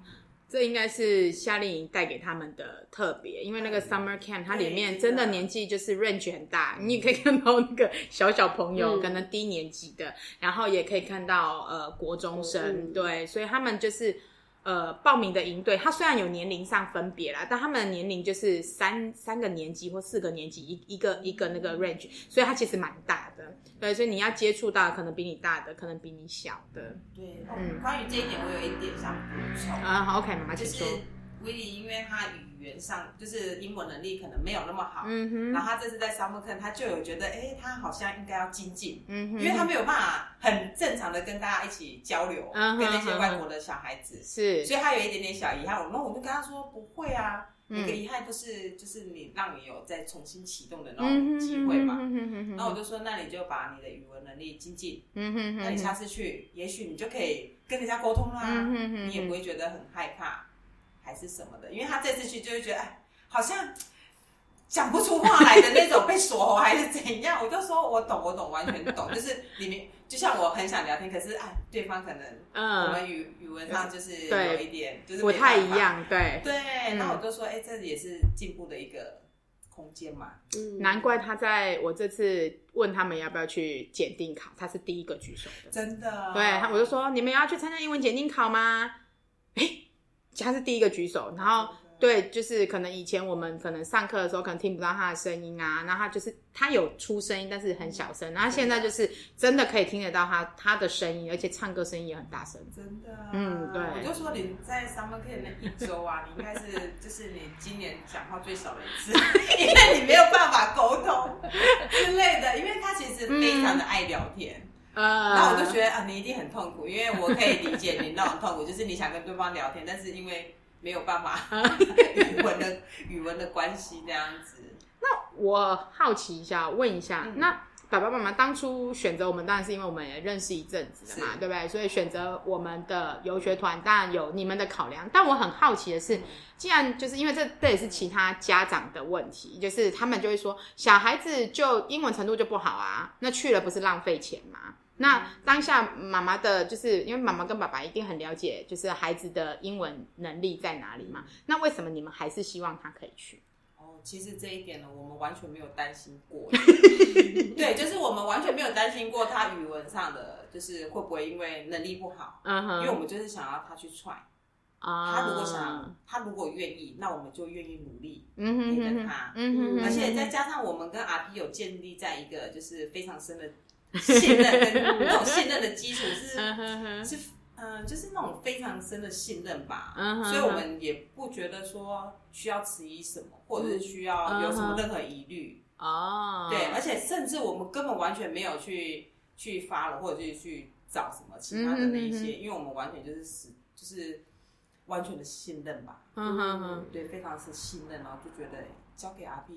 Speaker 4: 这应该是夏令营带给他们的特别，因为那个 summer camp 它里面真的年纪就是 range 很大，你也可以看到那个小小朋友，
Speaker 2: 嗯
Speaker 4: 可能低年级的，然后也可以看到呃国中生，
Speaker 2: 嗯
Speaker 4: 对，所以他们就是。呃，报名的营队，它虽然有年龄上分别啦，但他们的年龄就是三三个年级或四个年级一一个一个那个 range，所以它其实蛮大的。对，所以你要接触到可能比你大的，可能比你小的。
Speaker 5: 对，
Speaker 4: 嗯
Speaker 5: 关于这一点，我有一点想补充。
Speaker 4: 啊，好，OK，妈妈
Speaker 5: 就是
Speaker 4: 请说。
Speaker 5: 威利，因为他语言上就是英文能力可能没有那么好，
Speaker 4: 嗯哼，
Speaker 5: 然后他这次在 summer camp，他就有觉得，哎，他好像应该要精进，
Speaker 4: 嗯哼，
Speaker 5: 因为他没有办法很正常的跟大家一起交流，
Speaker 4: 嗯
Speaker 5: 跟那些外国的小孩子，
Speaker 4: 是
Speaker 5: 所以他有一点点小遗憾。然后我就跟他说，不会啊，
Speaker 4: 嗯
Speaker 5: 每个遗憾都是就是你让你有再重新启动的那
Speaker 4: 嗯
Speaker 5: 种机会嘛。
Speaker 4: 嗯
Speaker 5: 然后我就说，那你就把你的语文能力精进，
Speaker 4: 嗯哼
Speaker 5: 那你下次去，也许你就可以跟人家沟通啦，
Speaker 4: 嗯哼哼
Speaker 5: 你也不会觉得很害怕，还是什么的。因为他这次去就会觉得，哎，好像讲不出话来的那种 被锁喉还是怎样。我就说我懂，我懂，完全懂。就是里面就像我很想聊天，可是哎，对方可能嗯我
Speaker 4: 嗯，
Speaker 5: 们语语文上就是
Speaker 4: 对
Speaker 5: 有一点就是
Speaker 4: 不。太一样，对，
Speaker 5: 对，
Speaker 4: 嗯
Speaker 5: 然后我就说，哎，这也是进步的一个空间嘛。
Speaker 2: 嗯
Speaker 4: 难怪他在我这次问他们要不要去检定考，他是第一个举手的。
Speaker 5: 真的，
Speaker 4: 对，他我就说你们要去参加英文检定考吗？诶，他是第一个举手，然后对，就是可能以前我们可能上课的时候可能听不到他的声音啊，然后他就是他有出声音，但是很小声，然后现在就是真的可以听得到他他的声音，而且唱歌声音也很大声。
Speaker 5: 真的啊，
Speaker 4: 嗯对。
Speaker 5: 我就说你在 summer camp 那一周啊，你应该是就是你今年讲话最少的一次，因为你没有办法沟通之类的，因为他其实非常的爱聊天，
Speaker 4: 呃，
Speaker 5: 那我就觉得啊，你一定很痛苦，因为我可以理解你那种痛苦，就是你想跟对方聊天，但是因为没有办法 语文的语文的关系这样子，那
Speaker 4: 我好奇一下，问一下，
Speaker 5: 嗯
Speaker 4: 那爸爸妈妈当初选择我们，当然是因为我们也认识一阵子了嘛，
Speaker 5: 是
Speaker 4: 对不对？所以选择我们的游学团，当然有你们的考量。但我很好奇的是，既然就是因为这这也是其他家长的问题，就是他们就会说，小孩子就英文程度就不好啊，那去了不是浪费钱吗？那当下妈妈的，就是因为妈妈跟爸爸一定很了解，就是孩子的英文能力在哪里嘛。那为什么你们还是希望他可以去？
Speaker 5: 哦，其实这一点呢，我们完全没有担心过。对，就是我们完全没有担心过他语文上的，就是会不会因为能力不好，
Speaker 2: 嗯哼，
Speaker 5: 因为我们就是想要他去踹。
Speaker 2: 啊，
Speaker 5: 他如果想，他如果愿意，那我们就愿意努力
Speaker 4: 嗯哼
Speaker 5: 陪
Speaker 4: 哼哼
Speaker 5: 着他。
Speaker 4: 嗯哼哼，
Speaker 5: 而且再加上我们跟阿 P 有建立在一个就是非常深的信任跟 那种信任的基础是是嗯、呃就是那种非常深的信任吧。所以我们也不觉得说需要迟疑什么，或者是需要有什么任何疑虑。
Speaker 2: 哦，
Speaker 5: 对，而且甚至我们根本完全没有去去发了，或者是去找什么其他的那一些，因为我们完全就是是就是完全的信任吧。
Speaker 2: 嗯哼哼，
Speaker 5: 对，非常是信任，然后就觉得交给阿 P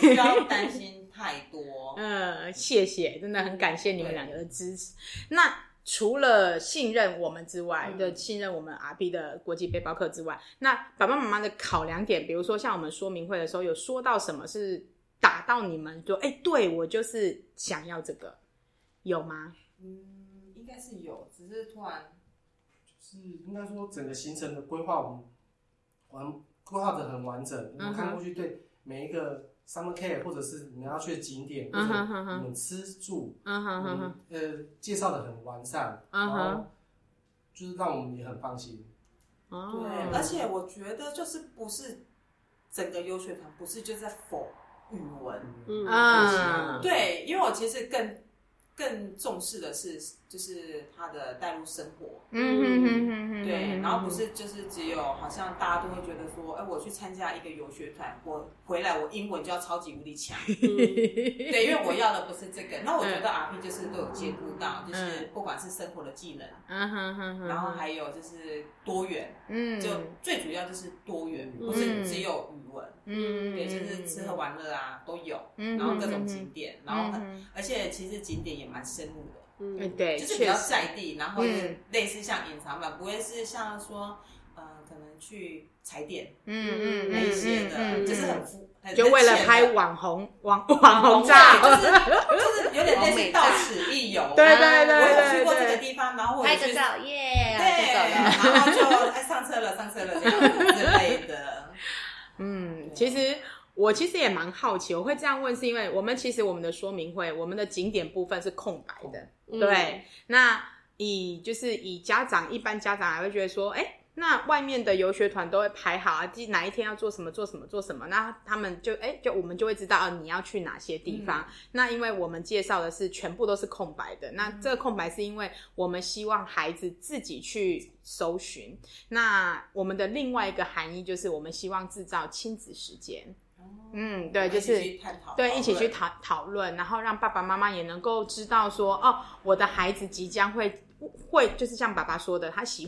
Speaker 5: 不要担心太多。
Speaker 2: 嗯，
Speaker 4: 谢谢，真的很感谢你们两个的支持。那除了信任我们之外，
Speaker 5: 嗯
Speaker 4: 的信任我们 RP 的国际背包客之外，那爸爸妈妈的考量点，比如说像我们说明会的时候，有说到什么是打到你们说，哎、对我就是想要这个，有吗？
Speaker 5: 嗯，应该是有，只是突然就
Speaker 3: 是应该说整个行程的规划，我们完规划的很完整。我们看过去，对每一个 summer care 或者是你们要去的景点，或
Speaker 2: 嗯
Speaker 3: 者你们吃住，
Speaker 2: 嗯哼哼。哼，
Speaker 3: 嗯呃介绍的很完善，
Speaker 2: 嗯哼。
Speaker 3: 然后就是让我们也很放心。
Speaker 2: 哦，
Speaker 5: 对，而且我觉得就是不是整个优学团不是就在否语文，
Speaker 2: 嗯。
Speaker 4: 啊。
Speaker 5: 对，因为我其实更更重视的是就是他的带入生活，
Speaker 4: 嗯哼哼哼哼，
Speaker 5: 对，然后不是就是只有好像大家都会觉得说，哎，我去参加一个游学团，我回来我英文就要超级无敌强，对，因为我要的不是这个。那我觉得 R P 就是都有兼顾到，就是不管是生活的技能，
Speaker 2: 嗯哼哼哼，
Speaker 5: 然后还有就是多元，
Speaker 4: 嗯，
Speaker 5: 就最主要就是多元，不是只有语文，
Speaker 4: 嗯，
Speaker 5: 对，就是吃喝玩乐啊都有，
Speaker 4: 嗯
Speaker 5: 然后各种景点，然后很
Speaker 4: 嗯
Speaker 5: 而且其实景点也蛮深入的。
Speaker 4: 嗯。对，
Speaker 5: 就是比较在地，然后
Speaker 4: 嗯。
Speaker 5: 类似像隐藏版，不会是像说，呃，可能去踩点
Speaker 4: 嗯嗯
Speaker 5: 那一些的，就是很
Speaker 4: 就为了拍网红网网红
Speaker 5: 对，
Speaker 4: 照，
Speaker 5: 就是就是有点类似到此一游。
Speaker 4: 对对对
Speaker 5: 我有
Speaker 4: 对
Speaker 5: 去过这个地方，然后我去
Speaker 1: 拍个照，耶，
Speaker 5: 对。然后就哎上车了，上车了这样子之类的。
Speaker 4: 嗯，其实我其实也蛮好奇，我会这样问，是因为我们其实我们的说明会，我们的景点部分是空白的，
Speaker 2: 嗯。
Speaker 4: 对。那以就是以家长一般家长还会觉得说，哎、那外面的游学团都会排好啊，第哪一天要做什么做什么做什么，那他们就哎、就我们就会知道啊你要去哪些地方。那因为我们介绍的是全部都是空白的，那这个空白是因为我们希望孩子自己去搜寻。那我们的另外一个含义就是我们希望制造亲子时间。嗯，对，就是对，一起去
Speaker 5: 讨
Speaker 4: 讨讨论，然后让爸爸妈妈也能够知道说，哦，我的孩子即将会会，就是像爸爸说的，他喜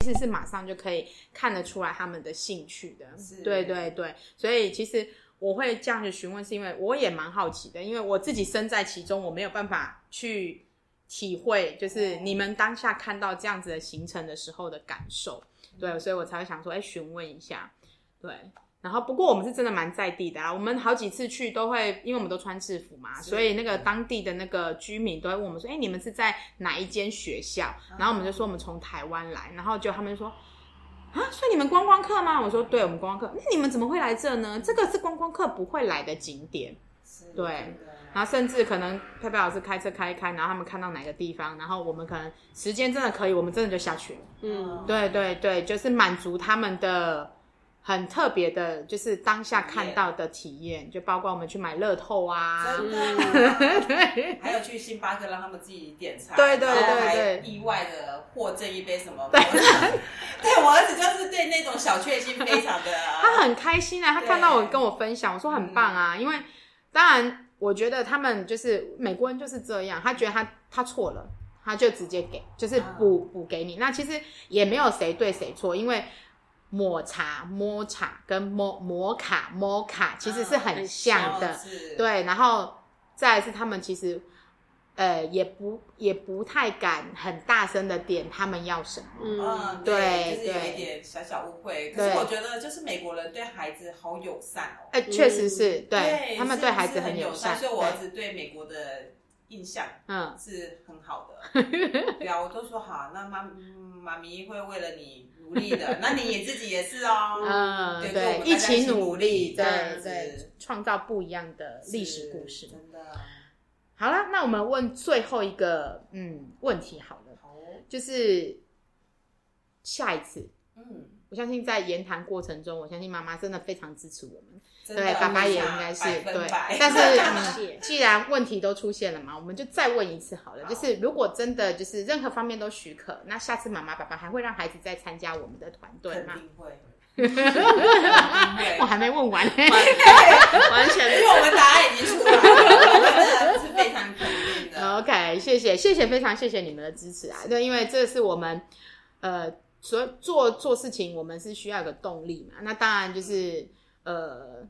Speaker 4: 其实是马上就可以看得出来他们的兴趣的
Speaker 5: 是。
Speaker 4: 对对对，所以其实我会这样子询问，是因为我也蛮好奇的，因为我自己身在其中，我没有办法去体会，就是你们当下看到这样子的行程的时候的感受。对，所以我才会想说，哎，询问一下。对，然后不过我们是真的蛮在地的啊，我们好几次去都会，因为我们都穿制服嘛，所以那个当地的那个居民都会问我们说，哎，你们是在哪一间学校？然后我们就说我们从台湾来，然后就他们就说。啊，所以你们观光客吗？我说对，我们观光客。那你们怎么会来这呢？这个是观光客不会来的景点。对然后甚至可能佩佩老师开车开一开，然后他们看到哪个地方，然后我们可能时间真的可以，我们真的就下去了。
Speaker 2: 嗯，
Speaker 4: 对对对，就是满足他们的很特别的，就是当下看到的体验，就包括我们去买乐透啊，
Speaker 5: 真的，
Speaker 4: 对
Speaker 5: 还有去星巴克让他们自己点菜，
Speaker 4: 对对对对
Speaker 5: 意外的获赠一杯什么？对，对我儿子就是对那种小确幸非常的，
Speaker 4: 他很开心啊，他看到我跟我分享，我说很棒啊，
Speaker 5: 嗯
Speaker 4: 因为当然我觉得他们就是美国人就是这样，他觉得他他错了，他就直接给，就是补补给你。那其实也没有谁对谁错，因为抹茶、摸茶跟摩摩卡、摩卡其实是很像的，对，然后再来是他们其实。呃，也不也不太敢很大声的点他们要什么，
Speaker 2: 嗯，
Speaker 5: 嗯，
Speaker 4: 对
Speaker 5: 对，就是有
Speaker 4: 对。
Speaker 5: 一点小小误会。可是我觉得，就是美国人对孩子好友善哦，
Speaker 4: 哎、确实是对
Speaker 5: 对，
Speaker 4: 他们对孩子
Speaker 5: 很
Speaker 4: 友
Speaker 5: 善，
Speaker 4: 善，
Speaker 5: 所以我儿子对美国的印象
Speaker 4: 嗯。
Speaker 5: 是很好的。对啊，我都说好，那妈嗯妈咪会为了你努力的，那你也自己也是哦。
Speaker 4: 嗯，
Speaker 5: 对一起努
Speaker 4: 努
Speaker 5: 力
Speaker 4: 对对，创造不一样的历史故事。
Speaker 5: 真的。
Speaker 4: 好了，那我们问最后一个嗯问题好了，
Speaker 5: 好，
Speaker 4: 就是下一次，
Speaker 5: 嗯，
Speaker 4: 我相信在言谈过程中，我相信妈妈真的非常支持我们，对，爸爸也应该是对，但是 嗯，既然问题都出现了嘛，我们就再问一次好了。
Speaker 5: 好
Speaker 4: 就是如果真的就是任何方面都许可，那下次妈妈爸爸还会让孩子再参加我们的团队吗？我还没问完。
Speaker 2: 完全
Speaker 5: 因为我们答案已经出来了，是非常肯定的。
Speaker 4: OK，谢谢，谢谢，非常谢谢你们的支持啊！对，因为这是我们呃，所以做做事情，我们是需要一个动力嘛。那当然就是呃，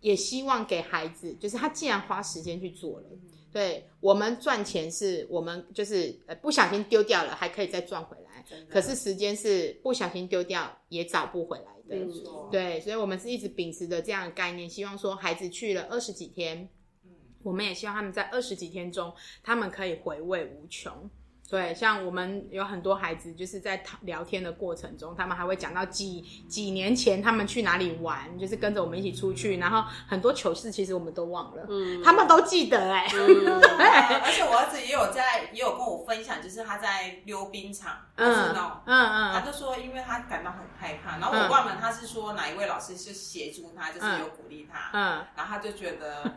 Speaker 4: 也希望给孩子，就是他既然花时间去做了，对我们赚钱是我们就是呃不小心丢掉了，还可以再赚回来。可是时间是不小心丢掉也找不回来的。对，所以我们是一直秉持着这样的概念，希望说孩子去了二十几天，
Speaker 5: 嗯
Speaker 4: 我们也希望他们在二十几天中，他们可以回味无穷。对，像我们有很多孩子，就是在聊天的过程中，他们还会讲到几几年前他们去哪里玩，就是跟着我们一起出去，然后很多糗事其实我们都忘了，
Speaker 2: 嗯
Speaker 4: 他们都记得哎、
Speaker 5: 呃而且我儿子也有在，也有跟我分享，就是他在溜冰场，就是
Speaker 4: 嗯。嗯嗯
Speaker 5: 他就说，因为他感到很害怕，然后我忘了他是说哪一位老师是协助他，就是有鼓励他，
Speaker 4: 嗯
Speaker 5: 然后他就觉得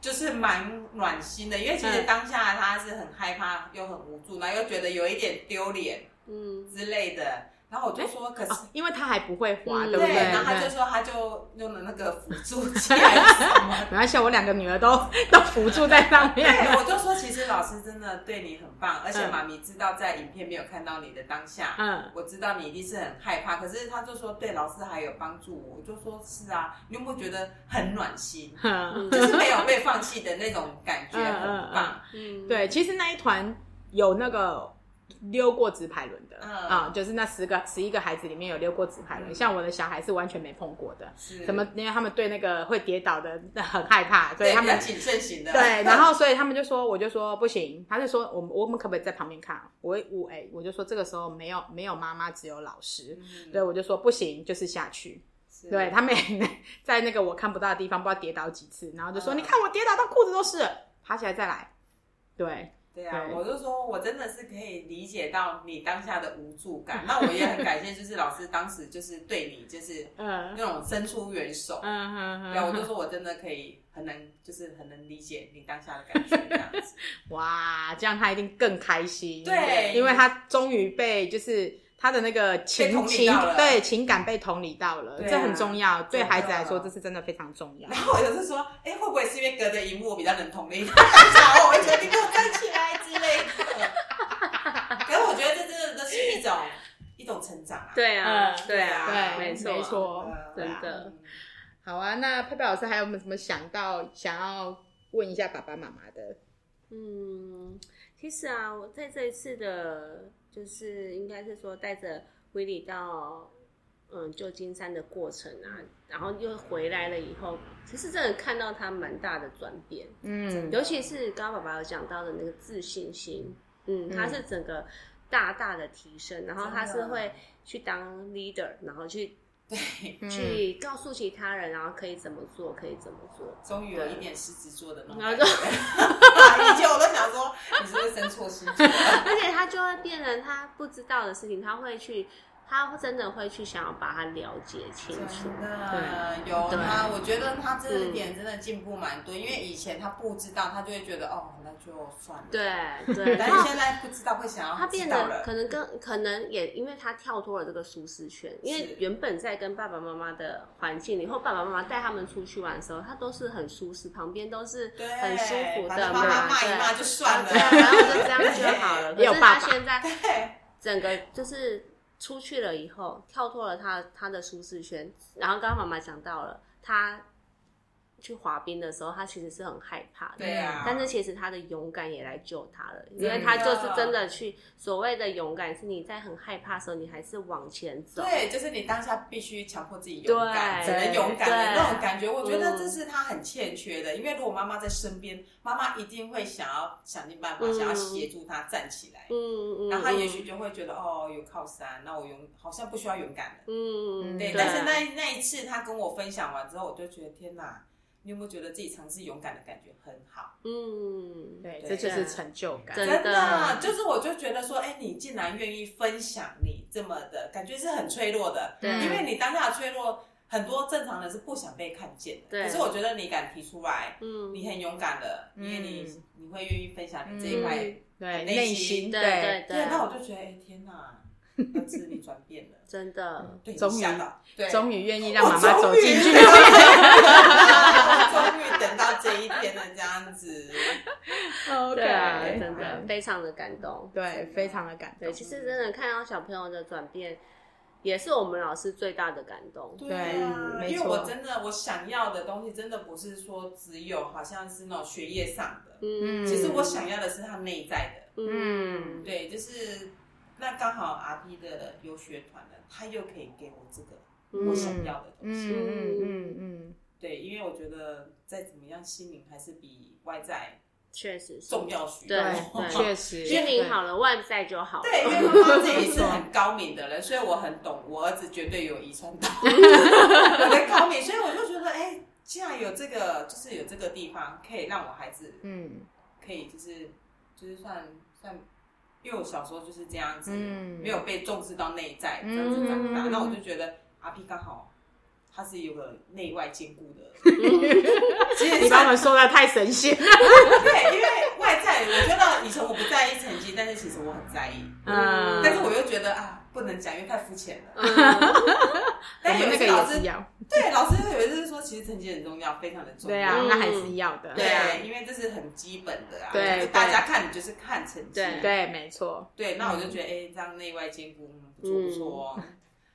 Speaker 5: 就是蛮暖心的，因为其
Speaker 4: 嗯
Speaker 5: 实当下他是很害怕又很无助，然后又觉得有一点丢脸
Speaker 2: 嗯，
Speaker 5: 之类的，然后我就说，可是
Speaker 4: 哦，因为他还不会滑，
Speaker 2: 嗯
Speaker 4: 对不对？
Speaker 5: 然后他就说他就用了那个辅助器还是什么
Speaker 4: 没关系，我两个女儿都 都辅助在上面。
Speaker 5: 对，我就说其实老师真的对你很棒，而且
Speaker 4: 嗯
Speaker 5: 妈咪知道在影片没有看到你的当下，
Speaker 4: 嗯
Speaker 5: 我知道你一定是很害怕，可是他就说对老师还有帮助我，我就说是啊，你有没有觉得很暖心？
Speaker 4: 嗯，
Speaker 5: 就是没有被放弃的那种感觉，
Speaker 4: 嗯
Speaker 5: 很棒。
Speaker 2: 嗯，
Speaker 4: 对，其实那一团有那个溜过直排轮的，
Speaker 5: 嗯。
Speaker 4: 啊，就是那十个十一个孩子里面有溜过直排轮，
Speaker 5: 嗯。
Speaker 4: 像我的小孩是完全没碰过的，
Speaker 5: 是。
Speaker 4: 怎么？因为他们对那个会跌倒的很害怕，所以他们
Speaker 5: 谨慎型的，
Speaker 4: 对，然后所以他们就说，我就说不行，他就说我们我们可不可以在旁边看？我我哎，我就说这个时候没有没有妈妈，只有老师，
Speaker 5: 嗯。
Speaker 4: 对我就说不行，就是下去。
Speaker 5: 是。
Speaker 4: 对他们也在那个我看不到的地方，不知道跌倒几次，然后就说、
Speaker 5: 嗯。
Speaker 4: 你看我跌倒到裤子都是了，爬起来再来。对，
Speaker 5: 对啊，
Speaker 4: 对
Speaker 5: 我就说我真的是可以理解到你当下的无助感，那我也很感谢，就是老师当时就是对你就是
Speaker 4: 嗯
Speaker 5: 那种伸出援手，
Speaker 4: 嗯嗯
Speaker 5: 对啊，我就说我真的可以很能就是很能理解你当下的感觉这样子。
Speaker 4: 哇，这样他一定更开心。
Speaker 5: 对
Speaker 4: 因为他终于被就是他的那个情情对情感被同理到了，这很重要。对孩子来说，这是真的非常重要
Speaker 5: 然。后我就是说，哎、会不会是因为隔着荧幕我比较能同理他？然后我会觉得你给我站起来之类的。可是我觉得这真的都是一种一种成长啊。
Speaker 2: 对啊，
Speaker 4: 嗯
Speaker 2: 对啊，
Speaker 4: 对，
Speaker 2: 没错，
Speaker 4: 没错。
Speaker 2: 真的。
Speaker 4: 好啊，那佩佩老师还有没有什么想到想要问一下爸爸妈妈的？
Speaker 2: 嗯，其实啊，我在这一次的，就是应该是说带着威利到嗯旧金山的过程啊，然后又回来了以后，其实真的看到他蛮大的转变，
Speaker 4: 嗯
Speaker 2: 尤其是刚刚爸爸有讲到的那个自信心，嗯，他是整个大大的提升，然后他是会去当 leader，然后去
Speaker 5: 对，
Speaker 2: 去告诉其他人，然后可以怎么做，可以怎么做，
Speaker 5: 终于有一点狮子座的那种
Speaker 2: 然后
Speaker 5: 感觉。以前我都想说，你是不是生错星座了？
Speaker 2: 而且他就会变成他不知道的事情，他会去，他真的会去想要把它了解清楚。
Speaker 5: 真的有
Speaker 2: 对。
Speaker 5: 他，我觉得他这一点真的进步蛮多，因为以前他不知道，他就会觉得哦，那就算了。
Speaker 2: 对 对，
Speaker 5: 但是现在不知道会想要
Speaker 2: 他变得可能跟可能也因为他跳脱了这个舒适圈，因为原本在跟爸爸妈妈的环境里，或爸爸妈妈带他们出去玩的时候，他都是很舒适，旁边都是很舒服的嘛，对
Speaker 5: 骂就算了。
Speaker 2: 对，然后就这样就好了。可是他现在
Speaker 5: 对。
Speaker 2: 整个就是出去了以后，跳脱了他他的舒适圈，然后刚刚妈妈讲到了，他去滑冰的时候，他其实是很害怕的。
Speaker 5: 对啊，
Speaker 2: 但是其实他的勇敢也来救他了，因为他就是真的去所谓的勇敢，是你在很害怕的时候，你还是往前走。
Speaker 5: 对，就是你当下必须强迫自己勇敢，只能勇敢的那种感觉。我觉得
Speaker 2: 嗯
Speaker 5: 这是他很欠缺的，因为如果妈妈在身边，妈妈一定会想要想尽办法，
Speaker 2: 嗯
Speaker 5: 想要协助他站起来。
Speaker 2: 嗯嗯，
Speaker 5: 然后他也许就会觉得哦，有靠山，那我勇好像不需要勇敢了。
Speaker 2: 嗯
Speaker 5: 对，
Speaker 4: 对
Speaker 5: 但是那那一次他跟我分享完之后，我就觉得天哪，你有没有觉得自己尝试勇敢的感觉很好？
Speaker 2: 嗯，
Speaker 4: 对，
Speaker 5: 对
Speaker 4: 这就是成就感。
Speaker 2: 真
Speaker 5: 真
Speaker 2: 的
Speaker 5: 的，就是我就觉得说，哎，你竟然愿意分享你这么的感觉是很脆弱的，
Speaker 2: 对
Speaker 5: 因为你当下的脆弱，很多正常人是不想被看见的。
Speaker 2: 对
Speaker 5: 可是我觉得你敢提出来，
Speaker 2: 嗯，
Speaker 5: 你很勇敢的，因为你
Speaker 4: 嗯
Speaker 5: 你会愿意分享你这一块。
Speaker 2: 嗯
Speaker 4: 对，
Speaker 5: 内心
Speaker 4: 内心
Speaker 2: 对
Speaker 4: 对
Speaker 2: 对
Speaker 5: 对，那我就觉得，哎，天哪，儿子你转变了，
Speaker 2: 真的，
Speaker 5: 对，
Speaker 4: 终于
Speaker 5: 对，
Speaker 4: 终于愿意让妈妈走进去。
Speaker 5: 终于等到这一天了，这样子。
Speaker 4: OK，
Speaker 2: 真的非常的感动。
Speaker 4: 对，非常的感动。
Speaker 2: 对，其实真的看到小朋友的转变，也是我们老师最大的感动。
Speaker 5: 对因为我真的我想要的东西，真的不是说只有好像是那种学业上的，
Speaker 2: 嗯
Speaker 5: 其实我想要的是他内在的。
Speaker 2: 嗯，
Speaker 5: 对，就是那刚好 R P 的游学团呢，他又可以给我这个
Speaker 2: 嗯
Speaker 5: 我想要的东西。
Speaker 4: 嗯嗯嗯嗯，
Speaker 5: 对，因为我觉得再怎么样，心灵还是比外在
Speaker 2: 确实。
Speaker 5: 重要许多。
Speaker 2: 对
Speaker 4: 确实，
Speaker 2: 心灵好了，外在就好了。
Speaker 5: 对，因为妈妈自己是很高敏的人，所以我很懂，我儿子绝对有遗传到我的高敏，所以我就觉得，哎、既然有这个，就是有这个地方可以让我孩子
Speaker 4: 嗯
Speaker 5: 可以就是就是算算，因为我小时候就是这样子，
Speaker 4: 嗯。
Speaker 5: 没有被重视到内在这样子长大，
Speaker 4: 嗯。
Speaker 5: 那我就觉得阿 P 刚好他是有个内外兼顾的，其实
Speaker 4: 你把我们说的太神仙了。
Speaker 5: 对，因为外在我觉得以前我不在意成绩，但是其实我很在意，
Speaker 4: 嗯，
Speaker 5: 但是我又觉得啊不能讲，因为太肤浅了。
Speaker 2: 嗯。
Speaker 5: 但有
Speaker 4: 那个
Speaker 5: 一次老师
Speaker 4: 也是要，
Speaker 5: 对老师有一次说，其实成绩很重要，非常的重要。
Speaker 4: 对啊，
Speaker 2: 嗯
Speaker 4: 那还是要的。
Speaker 2: 对啊
Speaker 5: 因为这是很基本的啊。
Speaker 4: 对
Speaker 5: 就是大家看你就是看成绩。
Speaker 2: 对
Speaker 4: 对，没错。
Speaker 5: 对，那我就觉得，哎，这样内外兼顾，嗯不错不错哦。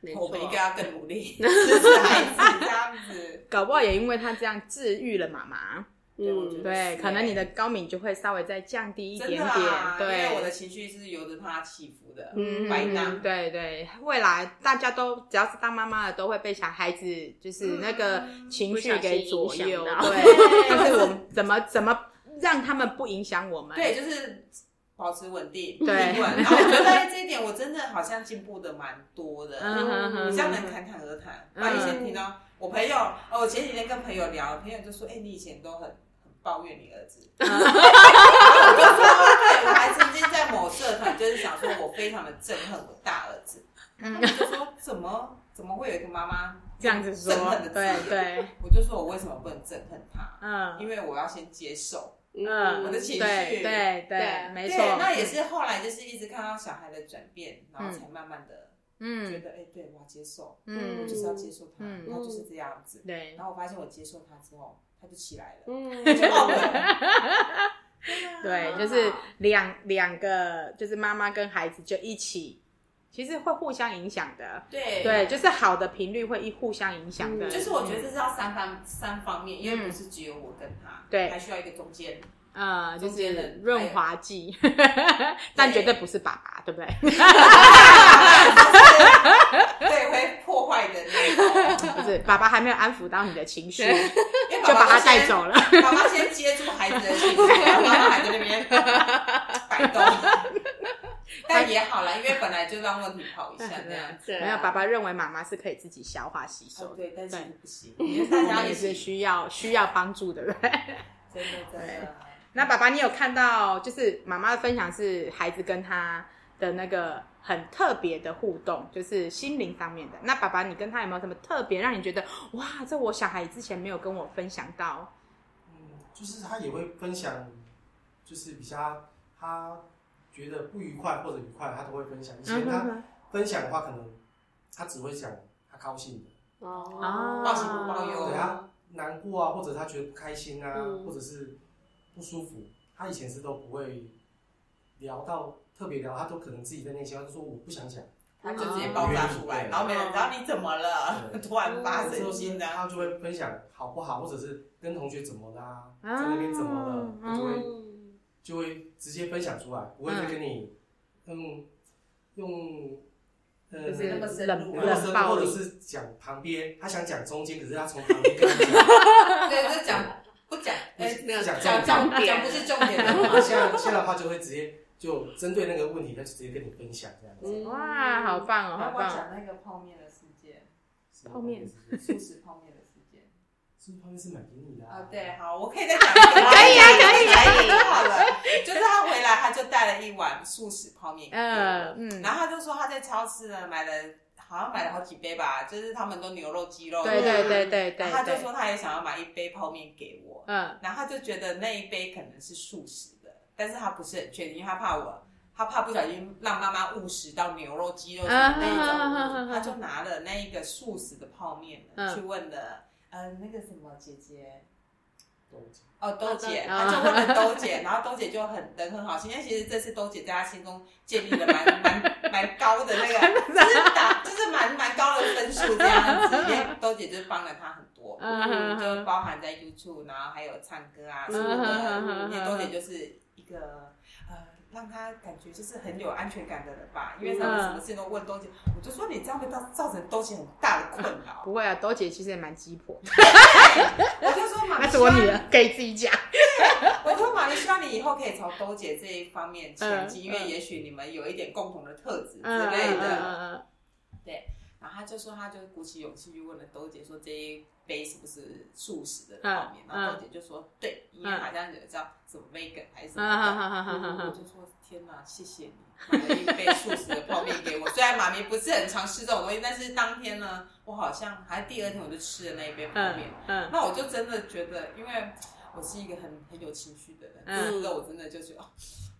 Speaker 5: 我们应该要更努力，支持孩子这样子。
Speaker 4: 搞不好也因为他这样治愈了妈妈，
Speaker 5: 对我觉得
Speaker 2: 嗯，
Speaker 4: 对，可能你的高敏就会稍微再降低一
Speaker 5: 点
Speaker 4: 点
Speaker 5: 的啊，
Speaker 4: 点，
Speaker 5: 因为我的。情绪是由着他起伏的，
Speaker 4: 嗯，
Speaker 5: 摆
Speaker 4: 嗯
Speaker 5: 荡。
Speaker 4: 对对，未来大家都只要是当妈妈的，都会被小孩子就是那个情绪给左右，对。但是我们怎么怎么让他们不影响我们？
Speaker 5: 对，就是保持稳定、平
Speaker 4: 对。
Speaker 5: 然后我觉得哎这一点我真的好像进步的蛮多的，
Speaker 4: 嗯
Speaker 5: 比较能侃侃而谈。不然以前听到我朋友，哦，我前几天跟朋友聊，朋友就说：“哎，你以前都很很抱怨你儿子。” 我就说：“对，我还曾经在某社团，就是想说我非常的憎恨我大儿子。”他们就说：“怎么怎么会有一个妈妈
Speaker 4: 这样子说
Speaker 5: 憎恨的，字
Speaker 4: 对
Speaker 5: 眼
Speaker 4: 对，
Speaker 5: 我就说我为什么不能憎恨他？
Speaker 4: 嗯
Speaker 5: 因为我要先接受。
Speaker 4: 嗯，
Speaker 5: 我的情绪
Speaker 4: 对对没
Speaker 5: 对
Speaker 4: 错，，
Speaker 5: 那也是后来就是一直看到小孩的转变，然后才慢慢的觉
Speaker 4: 嗯
Speaker 5: 得，哎、对我要接受，
Speaker 4: 嗯
Speaker 5: 我就是要接受他，
Speaker 4: 嗯
Speaker 5: 他就是这样子。
Speaker 4: 对
Speaker 5: 然后我发现我接受他之后，他就起来了，
Speaker 2: 嗯，
Speaker 5: 就好了。
Speaker 4: 对，就是两两个，就是妈妈跟孩子就一起，其实会互相影响的。
Speaker 5: 对
Speaker 4: 对，就是好的频率会一互相影响的。
Speaker 2: 嗯
Speaker 5: 就是我觉得这是要三方三方面，因为不是只有我跟他，
Speaker 4: 对
Speaker 5: 还需要一个中间。
Speaker 4: 呃，就是
Speaker 5: 人
Speaker 4: 润滑剂，但绝对不是爸爸，对不对？
Speaker 5: 对，会破坏的那种，
Speaker 4: 不是，爸爸还没有安抚到你的情绪，就把他带走了。
Speaker 5: 爸爸先接住孩子的情绪，然后妈妈还在那边 摆动。但也好了，因为本来就让问题跑一下这样子。
Speaker 2: 对啊
Speaker 4: 没有，爸爸认为妈妈是可以自己消化吸收的，
Speaker 5: 哦对，但是不行，因为大家也
Speaker 4: 是 需要需要帮助的，对不对？
Speaker 5: 真的真的。
Speaker 4: 那爸爸，你有看到就是妈妈的分享是孩子跟他的那个很特别的互动，就是心灵上面的。那爸爸，你跟他有没有什么特别让你觉得哇，这我小孩之前没有跟我分享到？
Speaker 3: 嗯，就是他也会分享，就是比较他觉得不愉快或者愉快，他都会分享。以前他
Speaker 4: 嗯
Speaker 3: 分享的话，可能他只会讲他高兴的，
Speaker 2: 哦，
Speaker 5: 报喜不报忧
Speaker 3: 对他难过啊，或者他觉得不开心啊，
Speaker 2: 嗯
Speaker 3: 或者是不舒服，他以前是都不会聊到特别聊，他都可能自己在内心，他就说我不想讲，
Speaker 5: 他就直接爆发出来，然后没人然后你怎么了，突然发神经然
Speaker 3: 后就会分享好不好，或者是跟同学怎么啦，在那边怎么了，他就会
Speaker 2: 嗯
Speaker 3: 就会直接分享出来，不会再跟你用用呃
Speaker 4: 就是
Speaker 5: 那么深
Speaker 4: 冷
Speaker 5: 入
Speaker 3: 或者是
Speaker 4: 冷暴力，
Speaker 3: 或者是讲旁边，他想讲中间，可是他从旁边跟你讲，
Speaker 5: 对，就讲不讲，
Speaker 3: 讲
Speaker 5: 讲
Speaker 3: 重
Speaker 5: 讲讲不是重点
Speaker 3: 现在现在的话就会直接就针对那个问题，他就直接跟你分享这样子。
Speaker 2: 嗯。
Speaker 4: 哇，好棒哦，好
Speaker 5: 我
Speaker 4: 棒。哦！
Speaker 5: 讲那个泡面的事件，
Speaker 4: 泡面
Speaker 5: 素食泡面的事件。
Speaker 3: 是不是泡面是买给你的
Speaker 5: 啊，对，好，我可以再讲一个。吗，
Speaker 2: 可以啊可以
Speaker 5: 可以，好了，就是他回来，他就带了一碗素食泡面给我，
Speaker 4: 嗯嗯，
Speaker 5: 然后他就说他在超市呢买了，好像买了好几杯吧，就是他们都牛肉、鸡肉，
Speaker 4: 对对对对对
Speaker 5: 他就，说他也想要买一杯泡面给我，
Speaker 4: 嗯。
Speaker 5: 然后他就觉得那一杯可能是素食的，但是他不是很确定，因为他怕我，他怕不小心让妈妈误食到牛肉、鸡肉的那种，
Speaker 4: 啊
Speaker 5: 他就拿了那一个素食的泡面去问了，呃，那个什么姐姐。
Speaker 3: 都
Speaker 5: 哦，兜姐，
Speaker 4: 啊。
Speaker 5: 他就问了兜姐，然后兜姐就很人很好心，因为其实这次兜姐在他心中建立了蛮蛮蛮高的那个，就是打就是蛮蛮高的分数这样子，因为兜姐就是帮了他很多，
Speaker 4: 嗯
Speaker 5: 就包含在 YouTube，然后还有唱歌啊什么
Speaker 4: 嗯
Speaker 5: 的，因为兜姐就是一个呃让他感觉就是很有安全感的人吧，因为他们什么事情都问多姐，我就说你这样会造造成多姐很大的困扰，
Speaker 4: 不会啊，多姐其实也蛮鸡婆，
Speaker 5: 我就说马，
Speaker 4: 那是我女儿，可以自己讲。
Speaker 5: 我说马丽，希望你以后可以朝多姐这一方面前进，
Speaker 4: 嗯
Speaker 5: 因为也许你们有一点共同的特质之
Speaker 4: 嗯
Speaker 5: 类
Speaker 4: 嗯
Speaker 5: 的。
Speaker 4: 嗯
Speaker 5: 然后他就说，他就鼓起勇气去问了豆姐，说这一杯是不是素食的泡面？
Speaker 4: 嗯
Speaker 5: 然后豆姐就说对，因为好像有叫什么 vegan 还是什
Speaker 4: 嗯
Speaker 5: 么我就说天哪，谢谢你买了一杯素食的泡面给我。虽然妈咪不是很常吃这种东西，但是当天呢，我好像还第二天我就吃了那一杯泡面。
Speaker 4: 嗯
Speaker 5: 那我就真的觉得，因为我是一个很很有情绪的人，
Speaker 4: 嗯
Speaker 5: 吃了我真的就觉得哦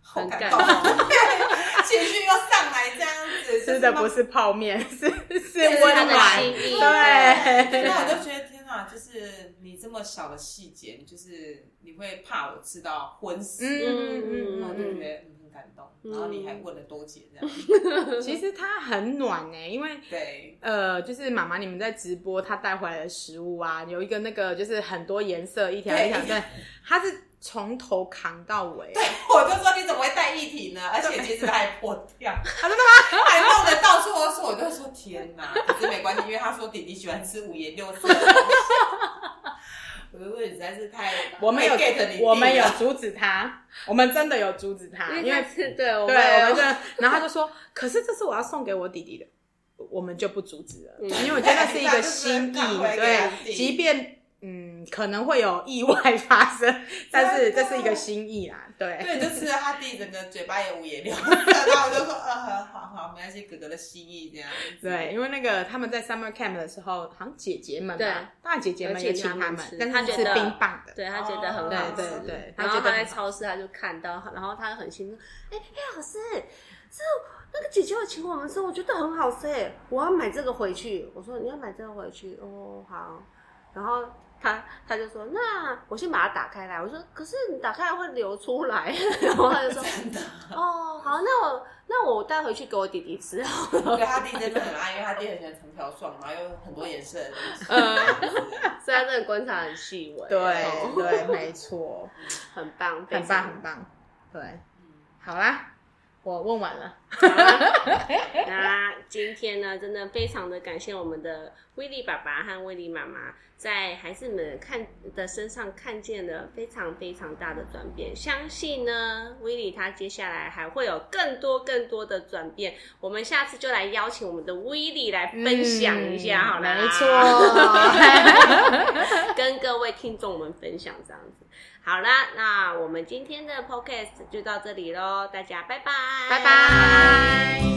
Speaker 5: 好
Speaker 2: 很感
Speaker 5: 感动。哦，情绪又上来这样子，
Speaker 4: 吃的不
Speaker 5: 是
Speaker 4: 是泡面，是是温暖，对。
Speaker 5: 对，那我就觉得天哪，就是你这么小的细节，就是你会怕我吃到昏死，
Speaker 4: 嗯嗯
Speaker 5: 然后我就
Speaker 4: 嗯。
Speaker 5: 觉得感动，然后你还问了多姐这样，
Speaker 4: 嗯，其实它很暖呢，因为
Speaker 5: 对，
Speaker 4: 呃，就是妈妈你们在直播，她带回来的食物啊，有一个那个就是很多颜色，一条一条，对，它是从头扛到尾，
Speaker 5: 对，我就说你怎么会带一体呢？而且其实它还破掉，
Speaker 4: 啊，真的吗？
Speaker 5: 还弄得到处都是，我就说天哪！可是没关系，因为他说弟弟喜欢吃五颜六色的东西。我就说你实在是太，
Speaker 4: 我们有
Speaker 5: get 你
Speaker 4: 我们有阻止他，我们真的有阻止他，因为
Speaker 2: 是对我
Speaker 4: 对，我们就，然后他就说，可是这是我要送给我弟弟的，我们就不阻止了，
Speaker 2: 嗯
Speaker 4: 因为我觉得那是一个心意，
Speaker 5: 对
Speaker 4: 即便嗯可能会有意外发生，但是这是一个心意啦，对，
Speaker 5: 对，就吃了他弟整个嘴巴也五颜六色，然后我就说，呃，好好，没关系，哥哥的心意这样子。
Speaker 4: 对，因为那个他们在 summer camp 的时候，好像姐姐们
Speaker 2: 对
Speaker 4: 吧，大姐姐们也请他们但
Speaker 2: 他觉得
Speaker 4: 冰棒的，
Speaker 2: 对他觉得很好吃，
Speaker 4: 对对对他
Speaker 2: 然后他在超市他就看到，然后他很兴奋，哎哎老师，这那个姐姐有请我们吃，我觉得很好吃哎，我要买这个回去。我说你要买这个回去哦，好。然后他他就说那我先把它打开来，我说可是你打开来会流出来，然后他就说
Speaker 5: 真的，
Speaker 2: 哦好，那我那我带回去给我弟弟吃。
Speaker 5: 对他弟真的很爱，因为他弟很喜欢长条状，然后有很多颜色的东西。
Speaker 2: 嗯所以他真的观察很细微，
Speaker 4: 对
Speaker 2: 哦。
Speaker 4: 对，没错，
Speaker 2: 很棒，
Speaker 4: 很棒很棒，对，好啦，我问完了，
Speaker 2: 好啦那 今天呢，真的非常的感谢我们的威利爸爸和威利妈妈，在孩子们看的身上看见了非常非常大的转变。相信呢，威利他接下来还会有更多更多的转变。我们下次就来邀请我们的威利来分享一下，好了、
Speaker 4: 嗯没错，
Speaker 2: 跟各位听众们分享这样子。好了，那我们今天的 podcast 就到这里喽，大家拜拜，
Speaker 4: 拜拜。